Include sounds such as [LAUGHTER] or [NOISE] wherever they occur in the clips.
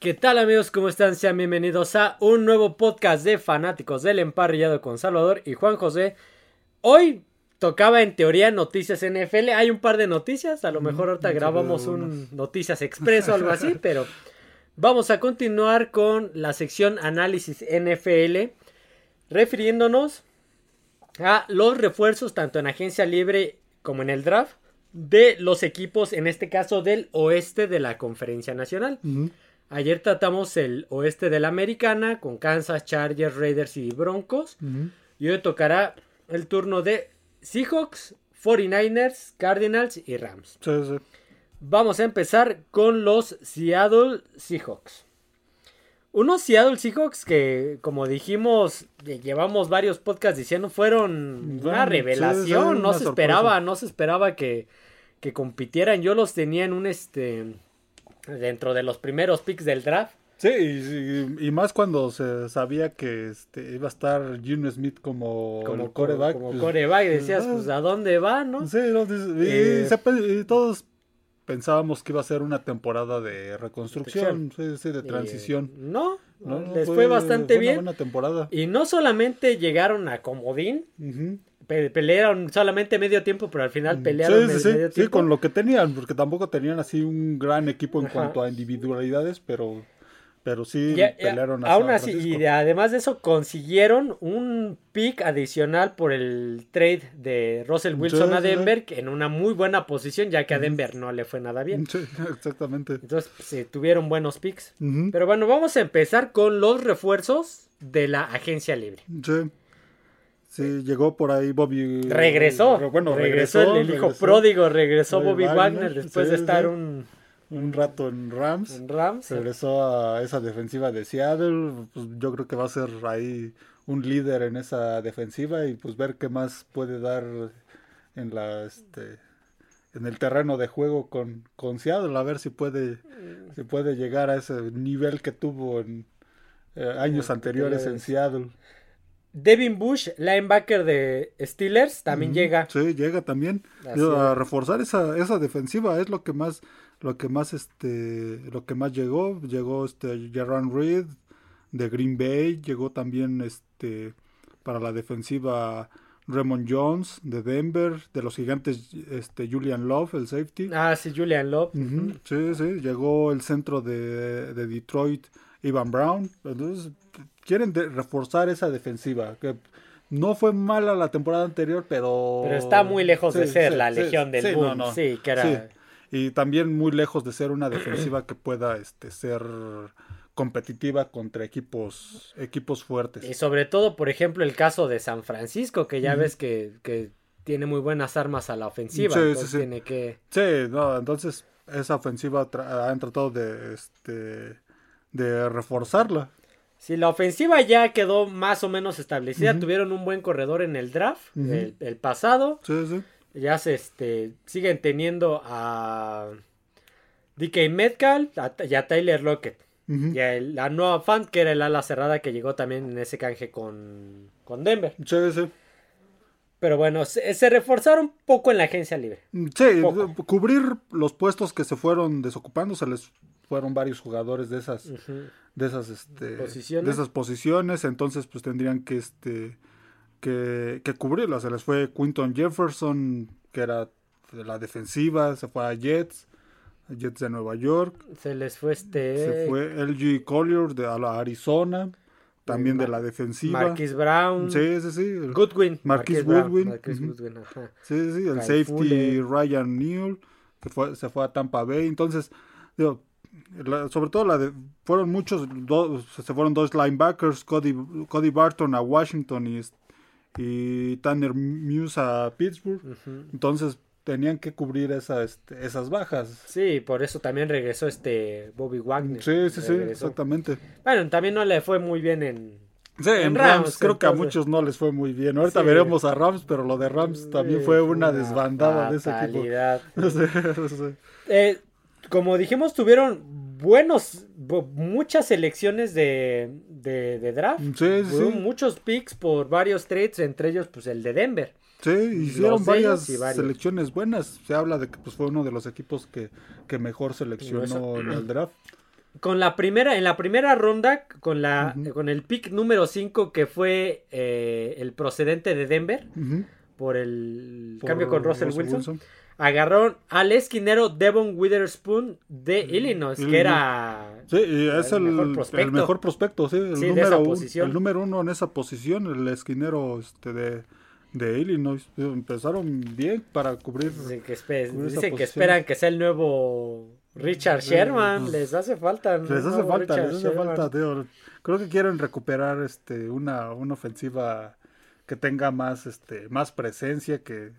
¿Qué tal amigos? ¿Cómo están? Sean bienvenidos a un nuevo podcast de fanáticos del emparrillado con Salvador y Juan José. Hoy tocaba en teoría noticias NFL. Hay un par de noticias. A lo mejor ahorita grabamos un noticias expreso o algo así, [LAUGHS] pero vamos a continuar con la sección análisis NFL, refiriéndonos a los refuerzos tanto en agencia libre como en el draft de los equipos, en este caso del oeste de la conferencia nacional. Ayer tratamos el oeste de la americana con Kansas, Chargers, Raiders y Broncos. Y hoy tocará el turno de Seahawks, 49ers, Cardinals y Rams. Sí, sí. Vamos a empezar con los Seattle Seahawks. Unos Seattle Seahawks que, como dijimos, llevamos varios podcasts diciendo, fueron una revelación. sí, no una se sorpresa. esperaba, no se esperaba que, que compitieran. Yo los tenía en un este dentro de los primeros picks del draft. Sí, y, y más cuando se sabía que este, iba a estar Gino Smith como, Como coreback. Como pues, coreback, y decías, ah, pues, ¿a dónde va, no? Sí, no, y, Eh, se y todos pensábamos que iba a ser una temporada de reconstrucción, sí, sí, de Eh, transición. no, No, no, les fue, bastante fue una bien. buena temporada. Y no solamente llegaron a comodín, Ujú. Pe- pelearon solamente medio tiempo, pero al final Sí, pelearon sí, el sí, medio sí, tiempo. con lo que tenían, porque tampoco tenían así un gran equipo en Ajá. cuanto a individualidades, pero, pero sí pelearon a aún así, y de- además de eso, consiguieron un pick adicional por el trade de Russell Wilson Sí, a sí, sí. Denver, en una muy buena posición, ya que a Denver no le fue nada bien. Sí, [LAUGHS] exactamente. Entonces, pues, sí, tuvieron buenos picks. Pero bueno, vamos a empezar con los refuerzos de la agencia libre. Sí. Sí, llegó por ahí Bobby. Regresó. Re- Bueno, regresó, regresó. el, hijo regresó pródigo, regresó Bobby Wagner, Wagner, después sí, de estar sí. un, Un rato en Rams. en Rams. Regresó a esa defensiva de Seattle. Pues yo creo que va a ser ahí un líder en esa defensiva y pues ver qué más puede dar en la este en el terreno de juego con, con Seattle, a ver si puede si puede llegar a ese nivel que tuvo en eh, años anteriores en. Seattle. Devin Bush, linebacker de Steelers, también llega. Sí, llega también. A reforzar esa, esa defensiva es lo que más, lo que más, este, lo que más llegó. Llegó este Jaron Reed de Green Bay, llegó también este para la defensiva Raymond Jones de Denver, de los gigantes este Julian Love, el safety. Ah, sí, Julian Love. Sí, sí, llegó el centro de, de Detroit, Ivan Brown. Entonces, quieren de- reforzar esa defensiva. Que no fue mala la temporada anterior, pero. Pero está muy lejos de ser sí, la sí, legión del boom. no, no. Sí, que era. Y también muy lejos de ser una defensiva que pueda este, ser competitiva contra equipos equipos fuertes. Y sobre todo, por ejemplo, el caso de San Francisco, que ya ves que, que tiene muy buenas armas a la ofensiva. Sí, sí, entonces sí. tiene que. Sí, no, entonces esa ofensiva tra- han tratado de este de reforzarla. Si la ofensiva ya quedó más o menos establecida, tuvieron un buen corredor en el draft, el, el pasado. Sí, sí. Ya se este, siguen teniendo a DK Metcalf a- y a Tyler Lockett. Ujú. Y a el- a Noah Fant, que era el ala cerrada que llegó también en ese canje con, con Denver. Sí, sí. Pero bueno, se, se reforzaron un poco en la agencia libre. Sí, Poco. cubrir los puestos que se fueron desocupando, se les fueron varios jugadores de esas de esas este Posiciones. de esas posiciones, entonces pues tendrían que este que, que cubrirlas. Se les fue Quinton Jefferson, que era de la defensiva, se fue a Jets, Jets de Nueva York, Se les fue este. se fue LG Collier de a la Arizona, también de la defensiva. Marquis Brown. Sí, sí, sí. Goodwin. Marquise Brown, Goodwin, ajá. Sí, sí, el safety Fuller. Ryan Neal, que fue, se fue a Tampa Bay. Entonces, digo, la- sobre todo la de, fueron muchos, dos, se fueron dos linebackers, Cody, Cody Barton a Washington y, y Tanner Muse a Pittsburgh. Entonces, tenían que cubrir esa, este, esas bajas. Sí, por eso también regresó este Bobby Wagner. Sí, sí, sí, Regresó. exactamente. Bueno, también no le fue muy bien en. Sí, en En Rams, Rams, creo que a muchos no les fue muy bien. Ahorita Sí. veremos a Rams, pero lo de Rams también Sí, fue una desbandada de ese equipo. [LAUGHS] sí. Eh, como dijimos, tuvieron buenos, bu- muchas selecciones de, de, de draft. Sí, sí, muchos picks por varios trades, entre ellos pues el de Denver. Sí, hicieron varias selecciones buenas. Se habla de que pues, fue uno de los equipos que, que mejor seleccionó Eso. en el draft. [CLEARS THROAT] con la primera, en la primera ronda, con la, con el pick número 5 que fue eh, el procedente de Denver, por el cambio con Russell, Wilson, agarraron al esquinero Devon Witherspoon de Illinois, que era sí, es el, mejor prospecto. el mejor prospecto, sí, el, número, el número uno en esa posición, el esquinero este de de Illinois. Empezaron bien para cubrir. Dicen que, esperan que sea el nuevo Richard Sherman. Pues, les hace falta. Les hace falta, les hace falta, Creo que quieren recuperar este una, una ofensiva que tenga más este más presencia, que,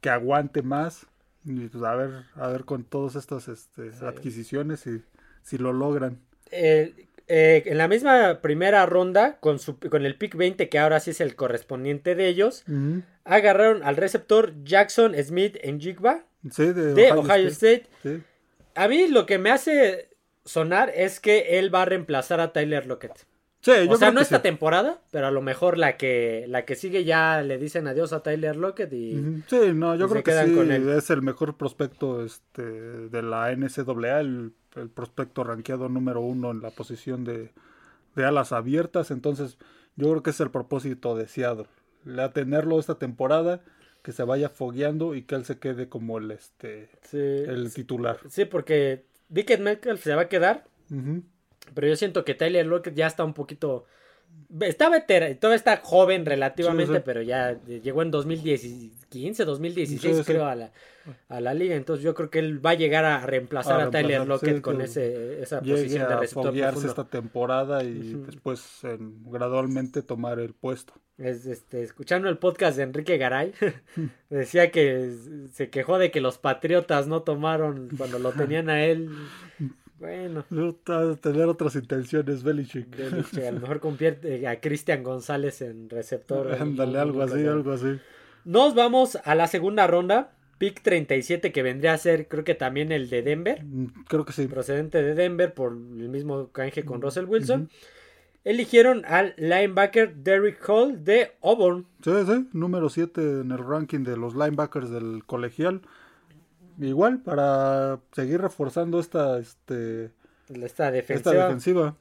que aguante más. Y pues a ver, a ver con todas estas este, adquisiciones si, si lo logran. Eh, eh, en la misma primera ronda, con, su, con el pick 20, que ahora sí es el correspondiente de ellos, agarraron al receptor Jackson Smith en Jigba de, Ohio, State. A mí lo que me hace sonar es que él va a reemplazar a Tyler Lockett. O sea, no esta temporada, pero a lo mejor la que la que sigue ya le dicen adiós a Tyler Lockett y Sí, no, yo creo que sí, es el mejor prospecto este de la NCAA, el el prospecto rankeado número uno en la posición de, alas abiertas. Entonces, yo creo que es el propósito deseado. La tenerlo esta temporada, que se vaya fogueando y que él se quede como el este el titular. Sí, porque Dickett Metcalf se va a quedar. Pero yo siento que Tyler Lockett ya está un poquito Está veterano, todavía está joven relativamente, pero ya llegó en 2015, 2016 creo a la, a la liga. Entonces yo creo que él va a llegar a reemplazar a, Tyler Lockett con ese, esa posición de receptor esta temporada y después gradualmente tomar el puesto. Es, este, escuchando el podcast de Enrique Garay, [LAUGHS] [LAUGHS] decía que se quejó de que los Patriotas no tomaron cuando lo tenían a él [LAUGHS] bueno. Tener otras intenciones, Belichick. a lo [LAUGHS] mejor convierte a Cristian González en receptor. Ándale, algo así, algo así. Nos vamos a la segunda ronda. Pick 37 que vendría a ser creo que también el de Denver. Mm, creo que sí. Procedente de Denver por el mismo canje con mm, Russell Wilson. Eligieron al linebacker Derrick Hall de Auburn. Sí, sí, número 7 en el ranking de los linebackers del colegial igual para seguir reforzando esta, este, esta, defensiva.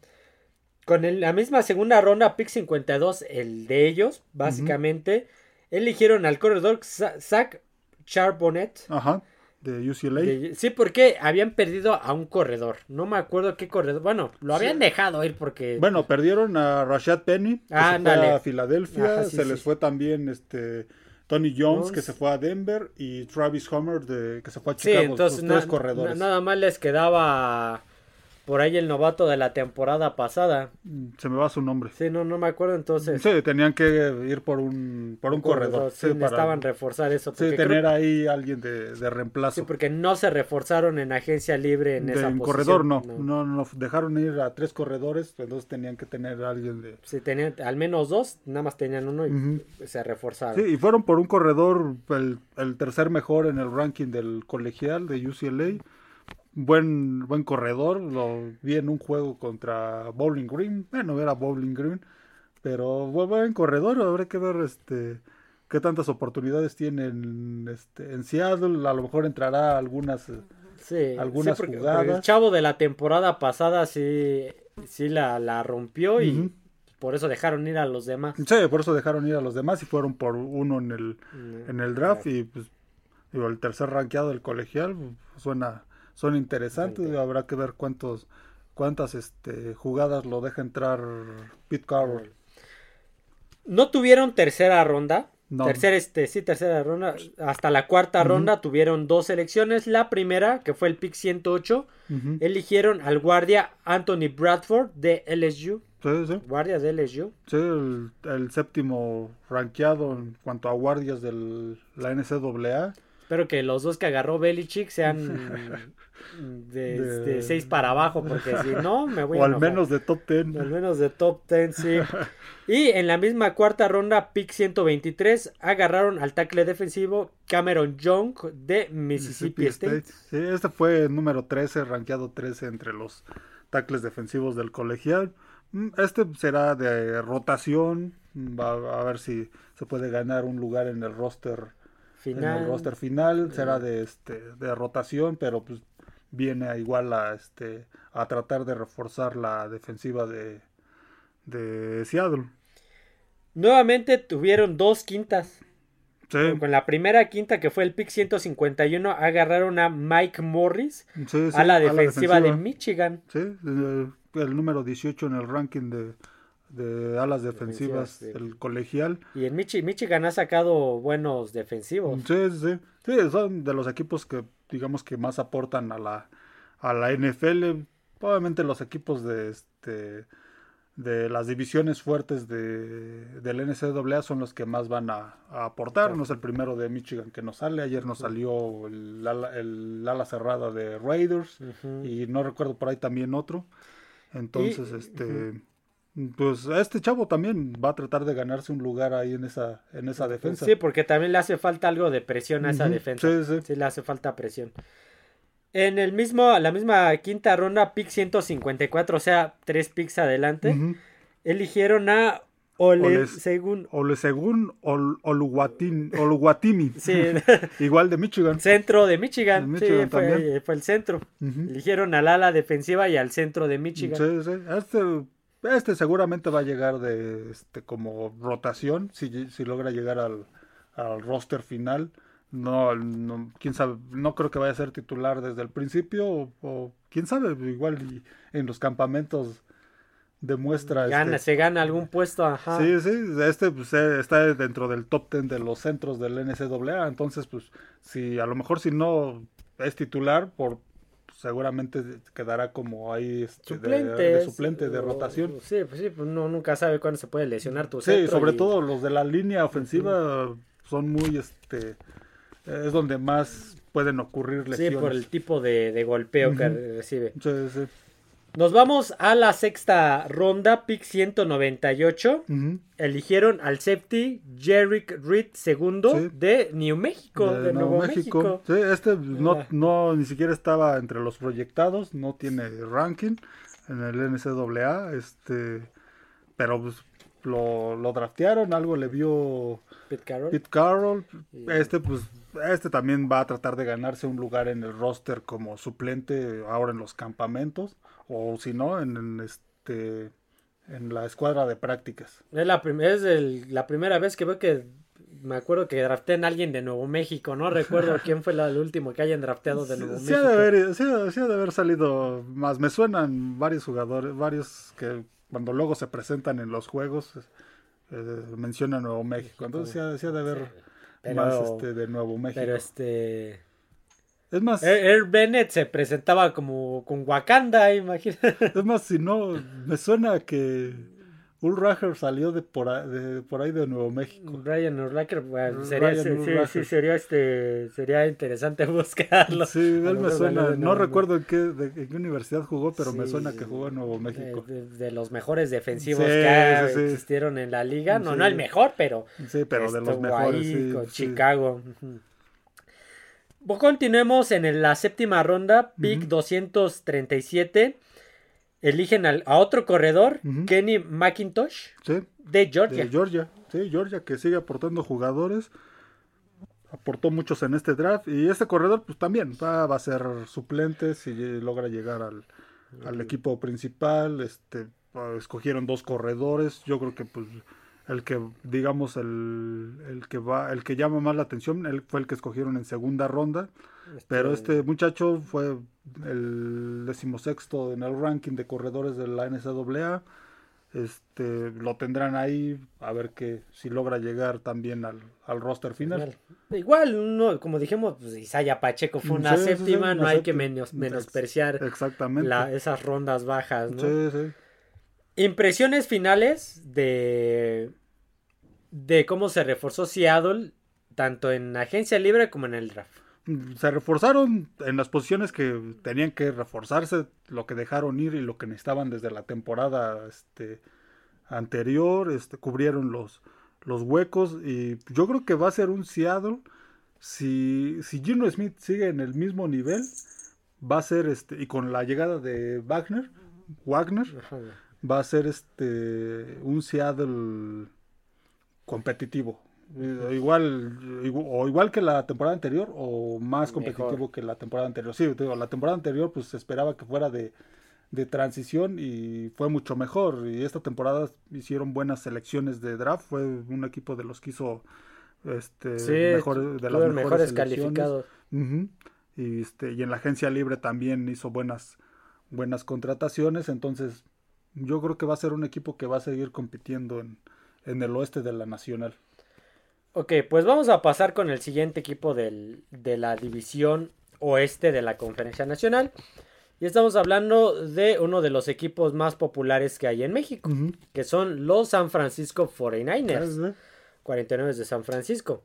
Con la misma segunda ronda, pick 52, el de ellos, básicamente, eligieron al corredor Zach Charbonnet. Ajá, de UCLA. sí, porque habían perdido a un corredor. No me acuerdo qué corredor. Bueno, lo habían dejado ir porque. Bueno, perdieron a Rashad Penny. Que se fue a Filadelfia. se les fue también este Tony Jones, que se fue a Denver, y Travis Homer, de, que se fue a Chicago. Sí, entonces tres corredores. nada más les quedaba por ahí el novato de la temporada pasada. Se me va su nombre. Sí, no, no me acuerdo entonces. Sí, tenían que ir por un, por un, corredor. Sí, necesitaban reforzar eso. Sí, tener ahí alguien de, de, reemplazo. Sí, porque no se reforzaron en agencia libre en esa posición. corredor no. no. no. dejaron ir a tres corredores, entonces tenían que tener alguien de... Sí, tenían al menos dos, nada más tenían uno y se reforzaron. Sí, y fueron por un corredor, el, el tercer mejor en el ranking del colegial de UCLA buen, buen corredor. Lo vi en un juego contra Bowling Green. Bueno, era Bowling Green. Pero buen corredor. Habrá que ver este qué tantas oportunidades tiene en, este, en Seattle. A lo mejor entrará algunas, sí, algunas jugadas. el chavo de la temporada pasada sí, sí la, la rompió y por eso dejaron ir a los demás. Sí, por eso dejaron ir a los demás y fueron por uno en el, mm, en el draft. Y pues, digo, el tercer rankeado del colegial pues, suena son interesantes. Habrá que ver cuántos cuántas este, jugadas lo deja entrar Pete Carroll. No tuvieron tercera ronda. Tercera, este, sí, tercera ronda. Hasta la cuarta ronda tuvieron dos selecciones. La primera, que fue el pick 108, eligieron al guardia Anthony Bradford de LSU. Sí, sí. Guardias de LSU. Sí, el, séptimo rankeado en cuanto a guardias de la NCAA. Espero que los dos que agarró Belichick sean [LAUGHS] de, seis para abajo, porque si no, me voy a. O al menos de top ten. Al menos de top ten, sí. [LAUGHS] y en la misma cuarta ronda, pick 123, agarraron al tackle defensivo Cameron Young de Mississippi, State. Sí, este fue el número 13, rankeado 13 entre los tackles defensivos del colegial. Mm, este será de rotación. Va a ver si se puede ganar un lugar en el roster final. En el roster final será de este de rotación, pero pues viene a igual a este a tratar de reforzar la defensiva de, de Seattle. Nuevamente tuvieron dos quintas. Sí, Con la primera quinta que fue el pick 151 agarraron a Mike Morris sí, sí, a la defensiva de Michigan. Sí, el, el número 18 en el ranking de, de alas defensivas sí. del colegial. Y en Michi- Michigan ha sacado buenos defensivos. Sí, sí, sí. Sí, son de los equipos que digamos que más aportan a la a la NFL. Obviamente los equipos de este de las divisiones fuertes de, del NCAA son los que más van a, a aportar. No es el primero de Michigan que nos sale. Ayer nos salió el ala, el ala cerrada de Raiders y no recuerdo por ahí también otro. Entonces, Y- este, pues este chavo también va a tratar de ganarse un lugar ahí en esa, en esa defensa. Sí, porque también le hace falta algo de presión a esa defensa. sí, sí. le hace falta presión. En el mismo, la misma quinta ronda, pick 154, o sea, tres picks adelante, eligieron a Ole, Oles- según Olusegun Ol, Oluwatin- Oluwatimi. Sí, [LAUGHS] Igual de Michigan. centro de Michigan. De sí, fue, fue el centro. Eligieron al ala defensiva y al centro de Michigan. Sí, sí. Este, este seguramente va a llegar de este como rotación si, si logra llegar al, al roster final. No, no, quién sabe, no creo que vaya a ser titular desde el principio o, o quién sabe, igual y en los campamentos demuestra Gana, este, se gana algún puesto, ajá. Sí, sí, este pues, eh, está dentro del top 10 de los centros del NCAA, entonces pues si a lo mejor si no es titular, por seguramente quedará como ahí este, Suplente. de, suplente de o- rotación. Sí, pues sí, pues uno nunca sabe cuándo se puede lesionar tu Sí, sobre y- todo los de la línea ofensiva son muy este es donde más pueden ocurrir Sí, lesiones. por el tipo de, de golpeo que recibe. Sí, sí. Nos vamos a la sexta ronda, pick 198. Ujú. Eligieron al safety Jerick Reed II Sí. de New México, de, de Nuevo México. Sí, este no, no ni siquiera estaba entre los proyectados, no tiene ranking en el NCAA, este, pero pues, lo, lo draftearon, algo le vio Pete Carroll. Pete Carroll, Y- este pues este también va a tratar de ganarse un lugar en el roster como suplente ahora en los campamentos o si no en, en, este en la escuadra de prácticas. Es, la, prim- es el- la primera vez que veo que me acuerdo que draftean a alguien de Nuevo México. No recuerdo [LAUGHS] quién fue la- el último que hayan drafteado de Nuevo Sí, México. ha de haber, sí sí ha de haber salido más. Me suenan varios jugadores, varios que cuando luego se presentan en los juegos eh, mencionan Nuevo México. Entonces sí sí ha de haber Pero- más este, de Nuevo México. Pero este. Es más, Air, Bennett se presentaba como con Wakanda, imagínate. es más, si no, me suena que Ulracher salió de por, ahí, de por ahí de Nuevo México. Ryan Urlacher, bueno, sería, Ryan sí, sí, Urlacher. sería este, sería interesante [LAUGHS] buscarlo. Sí, él me suena. No recuerdo en qué, de- en qué universidad jugó, pero me Sí, suena que jugó en Nuevo México. De, de- los mejores defensivos que existieron en la liga. No, no el mejor, pero Sí, pero de los mejores. ahí con. Chicago. Continuemos en el- la séptima ronda, pick Ujú. 237. Eligen al- a otro corredor. Kenny McIntosh, Sí, de Georgia. de Georgia. Sí, Georgia que sigue aportando jugadores. Aportó muchos en este draft. Y este corredor, pues también va, va a ser suplente si logra llegar al, al equipo principal. Este, ah, escogieron dos corredores. Yo creo que pues el que, digamos, el, el que va, el que llama más la atención, él fue el que escogieron en segunda ronda. Pero este muchacho fue el decimosexto en el ranking de corredores de la NCAA. Este, lo tendrán ahí a ver que si logra llegar también al, al roster final. Igual, no, como dijimos, pues, Isaiah Pacheco fue una Sí, sí, sí, séptima, no una hay que menos, menospreciar Exactamente. la- esas rondas bajas, ¿no? Sí, sí. Impresiones finales de, de cómo se reforzó Seattle, tanto en agencia libre como en el draft. Se reforzaron en las posiciones que tenían que reforzarse, lo que dejaron ir y lo que necesitaban desde la temporada este, anterior, este, cubrieron los, los huecos y yo creo que va a ser un Seattle, si, si Gino Smith sigue en el mismo nivel, va a ser, este, y con la llegada de Wagner, Wagner, va a ser este un Seattle competitivo. Eh, Igual, igu- o igual que la temporada anterior o más competitivo Mejor. que la temporada anterior. Sí, te digo, la temporada anterior pues se esperaba que fuera de, de transición y fue mucho mejor. Y esta temporada hicieron buenas selecciones de draft. Fue un equipo de los que hizo este, Sí, de las mejores, mejores calificados. Y, este, y en la agencia libre también hizo buenas, buenas contrataciones. Entonces, yo creo que va a ser un equipo que va a seguir compitiendo en, en el oeste de la Nacional. Ok, pues vamos a pasar con el siguiente equipo del- de la división oeste de la Conferencia Nacional. Y estamos hablando de uno de los equipos más populares que hay en México, que son los San Francisco 49ers. 49 de San Francisco.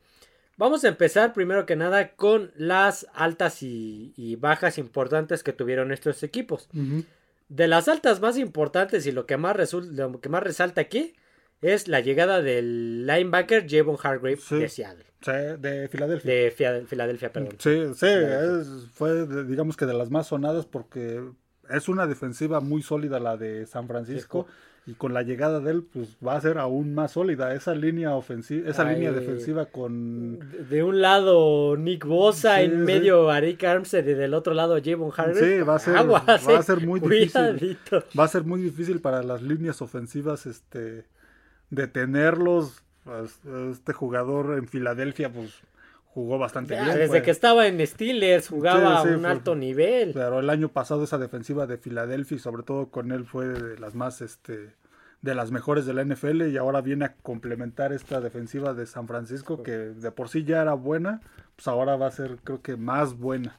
Vamos a empezar primero que nada con las altas y, y bajas importantes que tuvieron estos equipos. Ujú. De las altas más importantes y lo que más, resul- lo que más resalta aquí es la llegada del linebacker Javon Hargrave Sí. de Seattle. Sí, de Filadelfia. De Fia- Filadelfia, perdón. Sí, sí, es- fue de- digamos que de las más sonadas porque es una defensiva muy sólida la de San Francisco y con la llegada de él pues va a ser aún más sólida esa línea ofensiva, esa Ay. línea defensiva con De- un lado Nick Bosa, Sí, en sí. medio Arik Armstead y del otro lado Javon Hargrave. Sí, va a ser- va a eh, ser muy difícil. va a ser muy difícil para las líneas ofensivas este detenerlos. Pues, Este jugador en Filadelfia pues jugó bastante Ya, bien. desde que estaba en Steelers jugaba Sí, sí, a un fue- alto nivel. Pero el año pasado esa defensiva de Filadelfia sobre todo con él fue de las más este de las mejores de la NFL y ahora viene a complementar esta defensiva de San Francisco que de por sí ya era buena, pues ahora va a ser creo que más buena.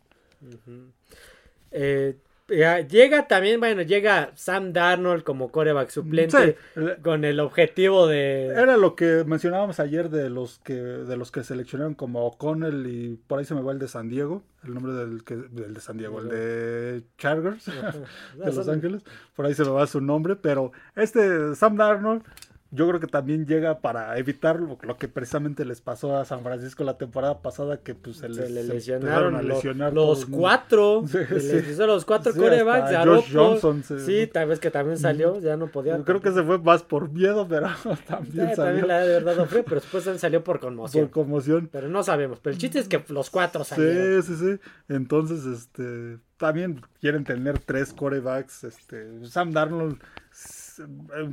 Eh, llega también, bueno, llega Sam Darnold como coreback suplente Sí, con el objetivo de... Era lo que mencionábamos ayer de los que de los que seleccionaron como O'Connell y por ahí se me va el de San Diego, el nombre del que del de San Diego, el de Chargers [LAUGHS] de Los Ángeles, por ahí se me va su nombre, pero este Sam Darnold yo creo que también llega para evitar lo, lo que precisamente les pasó a San Francisco la temporada pasada que pues se, Se les le lesionaron a lesionar los cuatro. [LAUGHS] Sí, sí. les los cuatro Sí, corebacks. Josh Johnson se- Sí, tal vez que también salió, ya no podía. Creo que se fue más por miedo, pero [LAUGHS] también Ya, salió también la de verdad frío, pero después él salió por conmoción. por conmoción. Pero no sabemos. Pero el chiste es que los cuatro salieron. Sí, sí, sí. Entonces, este, también quieren tener tres corebacks. Este, Sam Darnold eh,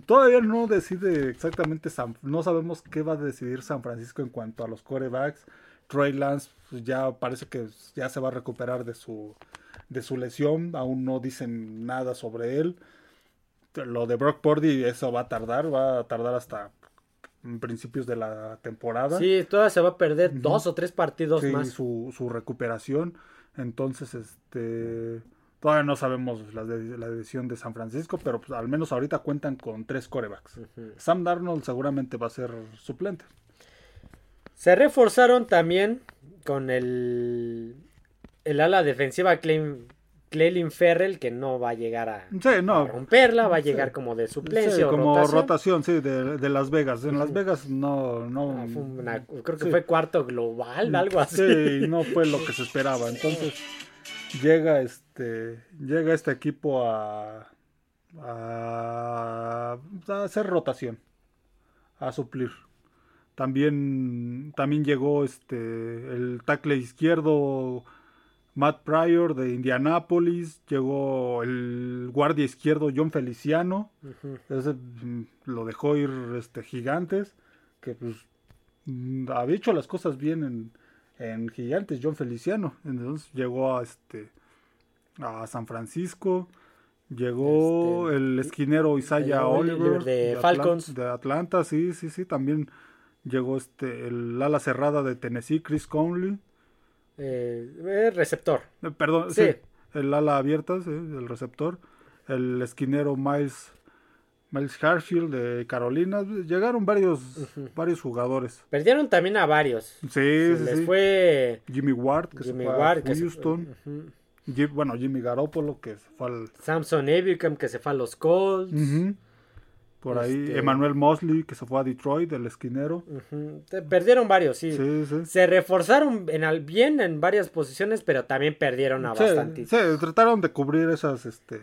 todavía no decide exactamente, San- no sabemos qué va a decidir San Francisco en cuanto a los corebacks. Trey Lance pues, ya parece que ya se va a recuperar de su, de su lesión. Aún no dicen nada sobre él. Lo de Brock Purdy, eso va a tardar, va a tardar hasta principios de la temporada. Sí, todavía se va a perder dos o tres partidos Sí, más. su, su recuperación. Entonces, este todavía no sabemos la, de- la decisión de San Francisco, pero pues, al menos ahorita cuentan con tres corebacks. Sam Darnold seguramente va a ser suplente. Se reforzaron también con el, el ala defensiva Clem- Clelin Ferrell, que no va a llegar a, Sí, romperla, va a Sí. llegar como de sí, suplencia o como rotación. rotación, sí, de, de Las Vegas. En Las Vegas no, no. Ah, una- creo que sí. fue cuarto global, algo así. Sí, no fue lo que se esperaba. Entonces [LAUGHS] llega este llega este equipo a, a, a hacer rotación, a suplir. También también llegó este el tackle izquierdo Matt Pryor de Indianapolis, llegó el guardia izquierdo John Feliciano, ese mm, lo dejó ir este Gigantes, que pues mm, había hecho las cosas bien en, en Gigantes, John Feliciano. Entonces llegó a este a San Francisco, llegó Este, el esquinero Isaiah Oliver Oliver de Falcons. de Atlanta, sí, sí, sí, también llegó este el ala cerrada de Tennessee, Chris Conley. Eh, eh, receptor. Eh, Perdón, Sí. sí. El ala abierta, sí, el receptor. El esquinero Miles, Miles Harfield de Carolina. Llegaron varios, varios jugadores. Perdieron también a varios. Sí, Se sí, les sí. fue Jimmy Ward, que Jimmy se fue Ward, a se- Houston. Jim- bueno, Jimmy Garoppolo, que se fue al... Samson Ebicam, que se fue a los Colts. Por ahí, Este- Emmanuel Mosley, que se fue a Detroit, el esquinero. Perdieron varios, sí. Sí, sí. Se reforzaron en al bien en varias posiciones, pero también perdieron a Sí, bastante. sí, trataron de cubrir esas, este,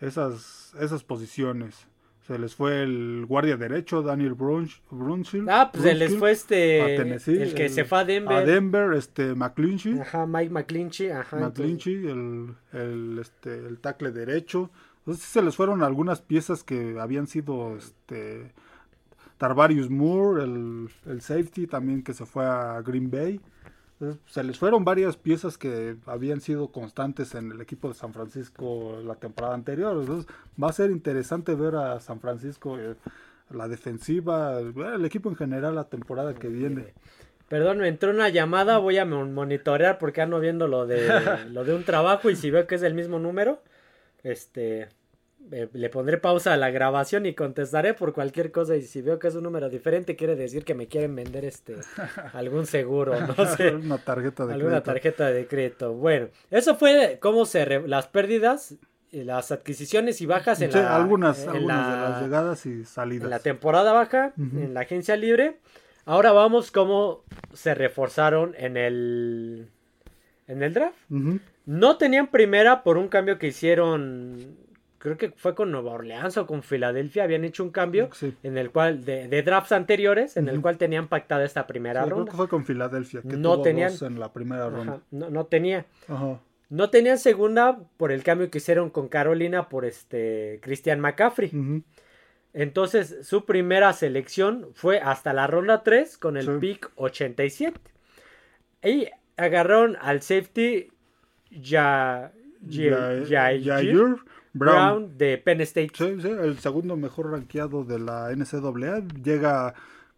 esas, esas posiciones. Se les fue el guardia derecho, Daniel Brunch, Brunskill. Ah, pues se les fue este. el que el- se fue a Denver. A Denver, este, McClinchy. Ajá, Mike McClinchy. Ajá. McClinchy, el, el, este, el tackle derecho. Entonces sí se les fueron algunas piezas que habían sido este, Tarvarius Moore, el, el safety también que se fue a Green Bay. Entonces, se les fueron varias piezas que habían sido constantes en el equipo de San Francisco la temporada anterior. Entonces va a ser interesante ver a San Francisco, eh, la defensiva, el, equipo en general la temporada que viene. Perdón, me entró una llamada, voy a mon- monitorear porque ando viendo lo de [LAUGHS] lo de un trabajo y si veo que es el mismo número, este eh, le pondré pausa a la grabación y contestaré por cualquier cosa y si veo que es un número diferente quiere decir que me quieren vender este [LAUGHS] algún seguro, no [LAUGHS] sé, Una tarjeta de alguna crédito. tarjeta de crédito. Bueno, eso fue cómo se re- las pérdidas y las adquisiciones y bajas en Sí, la algunas, en algunas de la- las llegadas y salidas. en la temporada baja, en la agencia libre. Ahora vamos cómo se reforzaron en el en el draft. No tenían primera por un cambio que hicieron, creo que fue con Nueva Orleans o con Filadelfia, habían hecho un cambio Sí. en el cual de, de drafts anteriores en el cual tenían pactada esta primera Sí, creo ronda. que fue con Filadelfia, que No tuvo tenían- dos en la primera ronda. Ajá, no, no tenía. Ajá. No tenían segunda por el cambio que hicieron con Carolina por este Christian McCaffrey. Entonces, su primera selección fue hasta la ronda 3 con el Sí. pick 87. Y agarraron al safety ya, Ya- Jair Brown. Brown. de Penn State. Sí, sí, el segundo mejor rankeado de la NCAA. Llega,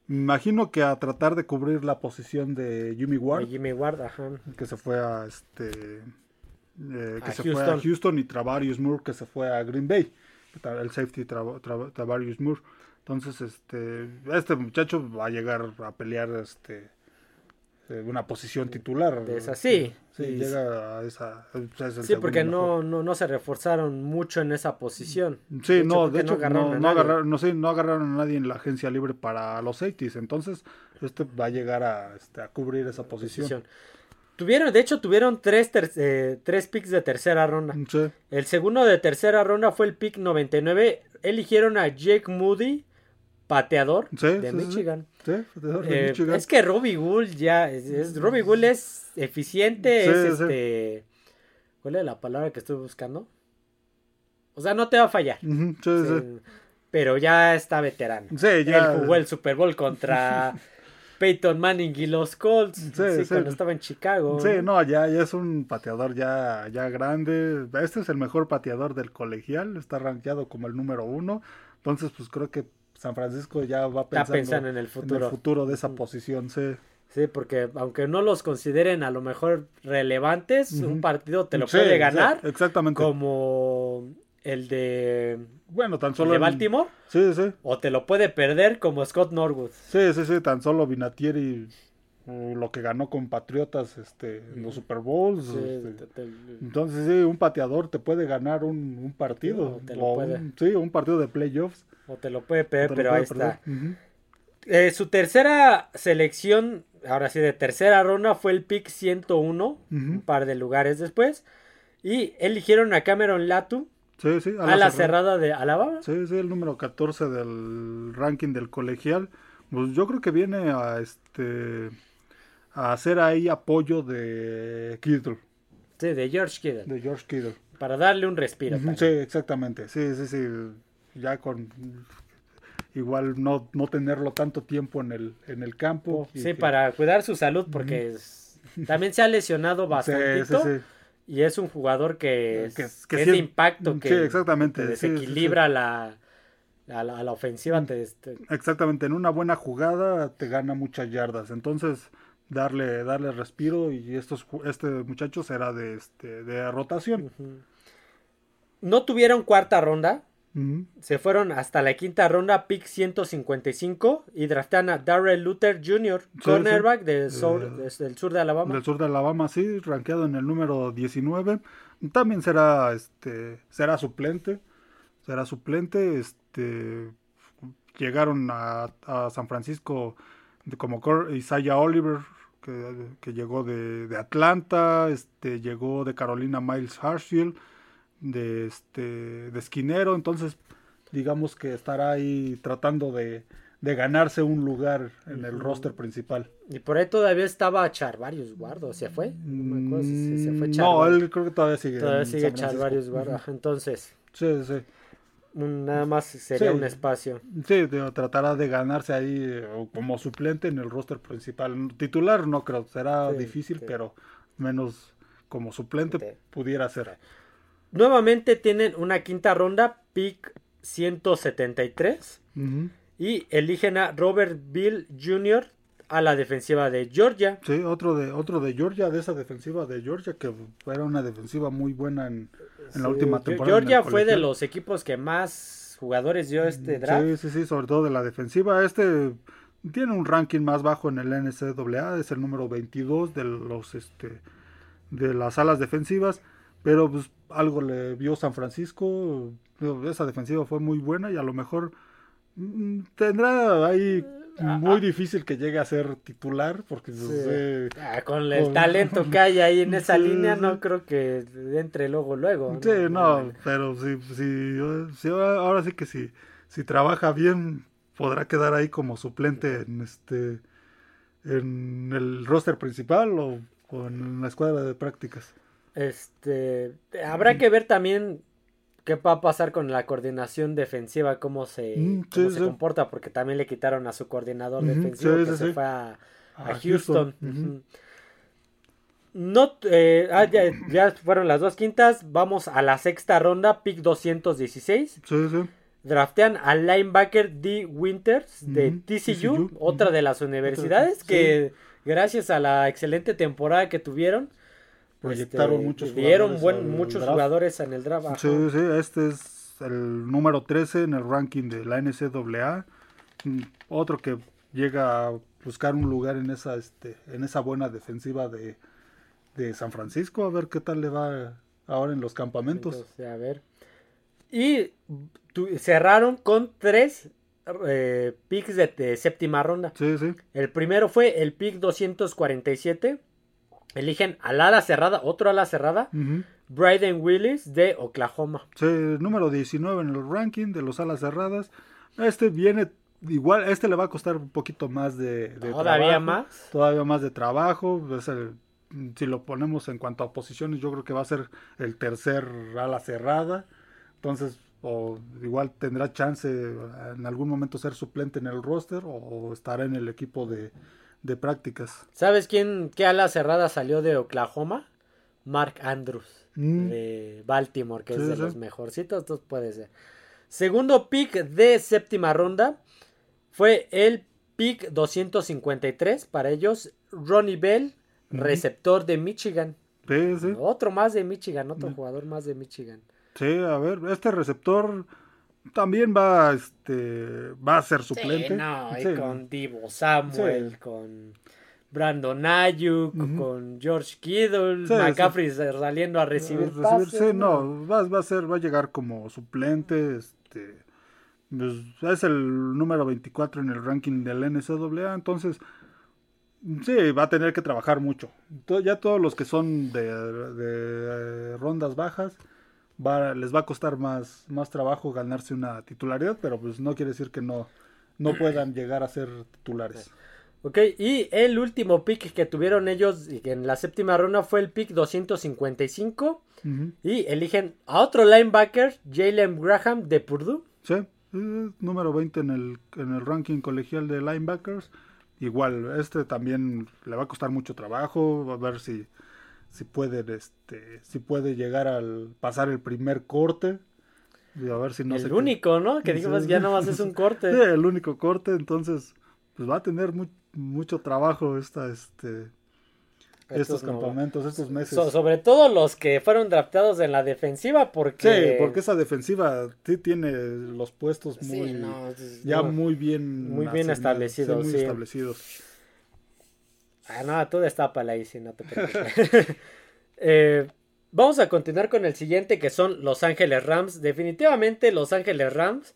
imagino que a tratar de cubrir la posición de Jimmy de Ward, Jimmy Ward, ajá. que se fue a este eh, que A se fue a Houston. Houston y Travarius Moore que se fue a Green Bay. El safety Tra- Tra- Travarius Moore. Entonces, este, este muchacho va a llegar a pelear este eh, una posición titular. De esa, sí. Llega a esa. es Sí, porque no, no, no se reforzaron mucho en esa posición. Sí, no, creo de hecho, agarraron no, no agarraron, no, sé, no agarraron a nadie en la agencia libre para los safeties. Entonces, este va a llegar a, este, a cubrir esa posición. Posición. Tuvieron, de hecho, tuvieron tres, ter- eh, tres picks de tercera ronda. Sí, El segundo de tercera ronda fue el pick 99. Eligieron a Jake Moody, pateador Sí, de sí, sí. Michigan. sí, de Eh, Michigan. es que Robbie Gould ya es, es- Robbie Gould es eficiente, es este ¿Cuál es la palabra que estoy buscando? O sea, no te va a fallar. Pero ya está veterano. Ya. Él jugó el Super Bowl contra [LAUGHS] Peyton Manning y los Colts. Sí, Sí, sí. cuando estaba en Chicago. Sí, no, ya, ya es un pateador ya, ya grande. Este es el mejor pateador del colegial. Está rankeado como el número uno. Entonces, pues creo que San Francisco ya va pensando, pensando en el en futuro. el futuro de esa posición. Sí, Sí, porque aunque no los consideren a lo mejor relevantes, un partido te lo Sí, puede sí, ganar. exactamente. Como el de, Bueno, tan el solo. de en- Baltimore. Sí, sí. O te lo puede perder como Scott Norwood. Sí, sí, sí, tan solo Vinatieri lo que ganó con Patriotas este, en los Super Bowls. Sí, este. te- te- Entonces, sí, un pateador te puede ganar un, un partido. No, te lo o puede. un- sí, un partido de playoffs. o te lo puede lo pero ahí perder. está. Eh, su tercera selección, ahora sí, de tercera ronda fue el pick 101, un Ujú. par de lugares después. Y eligieron a Cameron Latu, Sí, sí, a la cerrada de Alabama. Sí, sí, el número 14 del ranking del colegial. Pues yo creo que viene a este a hacer ahí apoyo de Kittle, Sí, de George Kittle. de George Kittle. Para darle un respiro. Sí, exactamente. Sí, sí, sí. Ya con igual no, no tenerlo tanto tiempo en el, en el campo. y Sí, que- para cuidar su salud, porque es- también se ha lesionado bastante. sí, sí. Y es un jugador que, es- Que- que que es de impacto, que, sí, exactamente, desequilibra La, a la, a la ofensiva. te- este, Exactamente, en una buena jugada te gana muchas yardas. Entonces, darle, darle respiro y estos, este muchacho será de, este, de rotación. No tuvieron cuarta ronda. Se fueron hasta la quinta ronda, pick 155, y draftan a Darrell Luther Jr., cornerback del, sur, Eh, des- del sur de Alabama. Del sur de Alabama, sí, rankeado en el número 19. También será, este, será suplente. Será suplente. Este, llegaron a, a San Francisco como Isaiah Oliver, que, que llegó de, de Atlanta. Este, llegó de Carolina Miles Hartsfield, de, este, de esquinero. Entonces, digamos que estará ahí tratando de, de ganarse un lugar en el roster principal. Y por ahí todavía estaba Charvarius Guardo, ¿se fue? No me acuerdo si se fue Mm, No, él creo que todavía sigue. Todavía sigue. Charvarius Guardo. Entonces, Sí, sí. Nada más sería Sí. un espacio. Sí, digo, tratará de ganarse ahí eh, como suplente en el roster principal. Titular no creo, será Sí, difícil, sí. pero menos como suplente pudiera ser. Nuevamente tienen una quinta ronda, pick 173. Ujú. Y eligen a Robert Bill Jr. a la defensiva de Georgia. Sí, otro de otro de Georgia, de esa defensiva de Georgia, que era una defensiva muy buena en, en la última temporada. Georgia fue de los equipos que más jugadores dio este draft. Sí, sí, sí, sobre todo de la defensiva. Este tiene un ranking más bajo en el NCAA, es el número 22 de los este de las alas defensivas, pero pues algo le vio San Francisco, esa defensiva fue muy buena y a lo mejor mm, tendrá ahí muy difícil que llegue a ser titular porque pues, eh, Ah, con el Con- talento que hay ahí en esa Sí, línea, sí. no creo que entre luego, luego. Sí, no, pero si, si, ahora sí que si, si trabaja bien, podrá quedar ahí como suplente en este en el roster principal o, o en la escuadra de prácticas. Este, habrá que ver también qué va a pasar con la coordinación defensiva, cómo se, Mm, cómo sí, se comporta, porque también le quitaron a su coordinador defensivo sí, que se fue a, a A Houston. No, eh, ah, ya, ya fueron las dos quintas. Vamos a la sexta ronda, pick 216. Sí, sí. Draftean al linebacker D. Winters de TCU, TCU, otra de las universidades que gracias a la excelente temporada que tuvieron, Proyectaron este, muchos dieron jugadores buen, muchos draft. jugadores en el draft. ajá. Sí, sí, este es el número 13 en el ranking de la NCAA. Mm, Otro que llega a buscar un lugar en esa, este, en esa buena defensiva de, de San Francisco. A ver qué tal le va ahora en los campamentos. Entonces, a ver. Y tu- cerraron con tres eh, picks de, de séptima ronda. Sí, sí. El primero fue el pick 247. Eligen al ala cerrada, otro ala cerrada, Ujú. Bryden Willis de Oklahoma. Sí, número 19 en el ranking de los alas cerradas. Este viene igual, este le va a costar un poquito más de, de Todavía trabajo, más. Todavía más de trabajo. Es el- si lo ponemos en cuanto a posiciones, yo creo que va a ser el tercer ala cerrada. Entonces, o igual tendrá chance en algún momento ser suplente en el roster o estará en el equipo de, de prácticas. ¿Sabes quién, qué ala cerrada salió de Oklahoma? Mark Andrews Mm. de Baltimore, que Sí, es de sí. los mejorcitos, entonces puede ser. Segundo pick de séptima ronda fue el pick 253 para ellos, Ronnie Bell, receptor de Michigan. Sí, sí. Otro más de Michigan, otro Mm. jugador más de Michigan. Sí, a ver, este receptor también va, este, va a ser suplente. Sí, no, y Sí. con Divo Samuel, Sí. con Brandon Ayuk, con George Kittle, McCaffrey saliendo a recibir Recibir- pases, sí, no, va, va a ser, va a llegar como suplente, este, pues, es el número 24 en el ranking del NCAA, entonces, sí, va a tener que trabajar mucho. Ya todos los que son de, de, eh, rondas bajas, va, les va a costar más, más trabajo ganarse una titularidad, pero pues no quiere decir que no, no puedan [CLEARS THROAT] llegar a ser titulares. Ok, y el último pick que tuvieron ellos en la séptima ronda fue el pick 255 Ujú. y eligen a otro linebacker, Jalen Graham de Purdue. Sí, número 20 en el, en el ranking colegial de linebackers. Igual, este también le va a costar mucho trabajo, a ver si, si puede, este, si puede llegar al pasar el primer corte. Y a ver si no el único, ¿no? Que sí. ya nomás es un [LAUGHS] corte. Sí, el único corte, entonces, pues va a tener mu- mucho trabajo esta, este, estos Estos no. campamentos, estos meses. So- sobre todo los que fueron drafteados en la defensiva porque... Sí, porque esa defensiva sí tiene los puestos Sí, muy, no, es- ya no. muy bien Muy bien establecidos, muy sí. establecidos. Ah, no, tú destápala ahí, si no te preocupes. [LAUGHS] Eh, vamos a continuar con el siguiente, que son Los Ángeles Rams. Definitivamente Los Ángeles Rams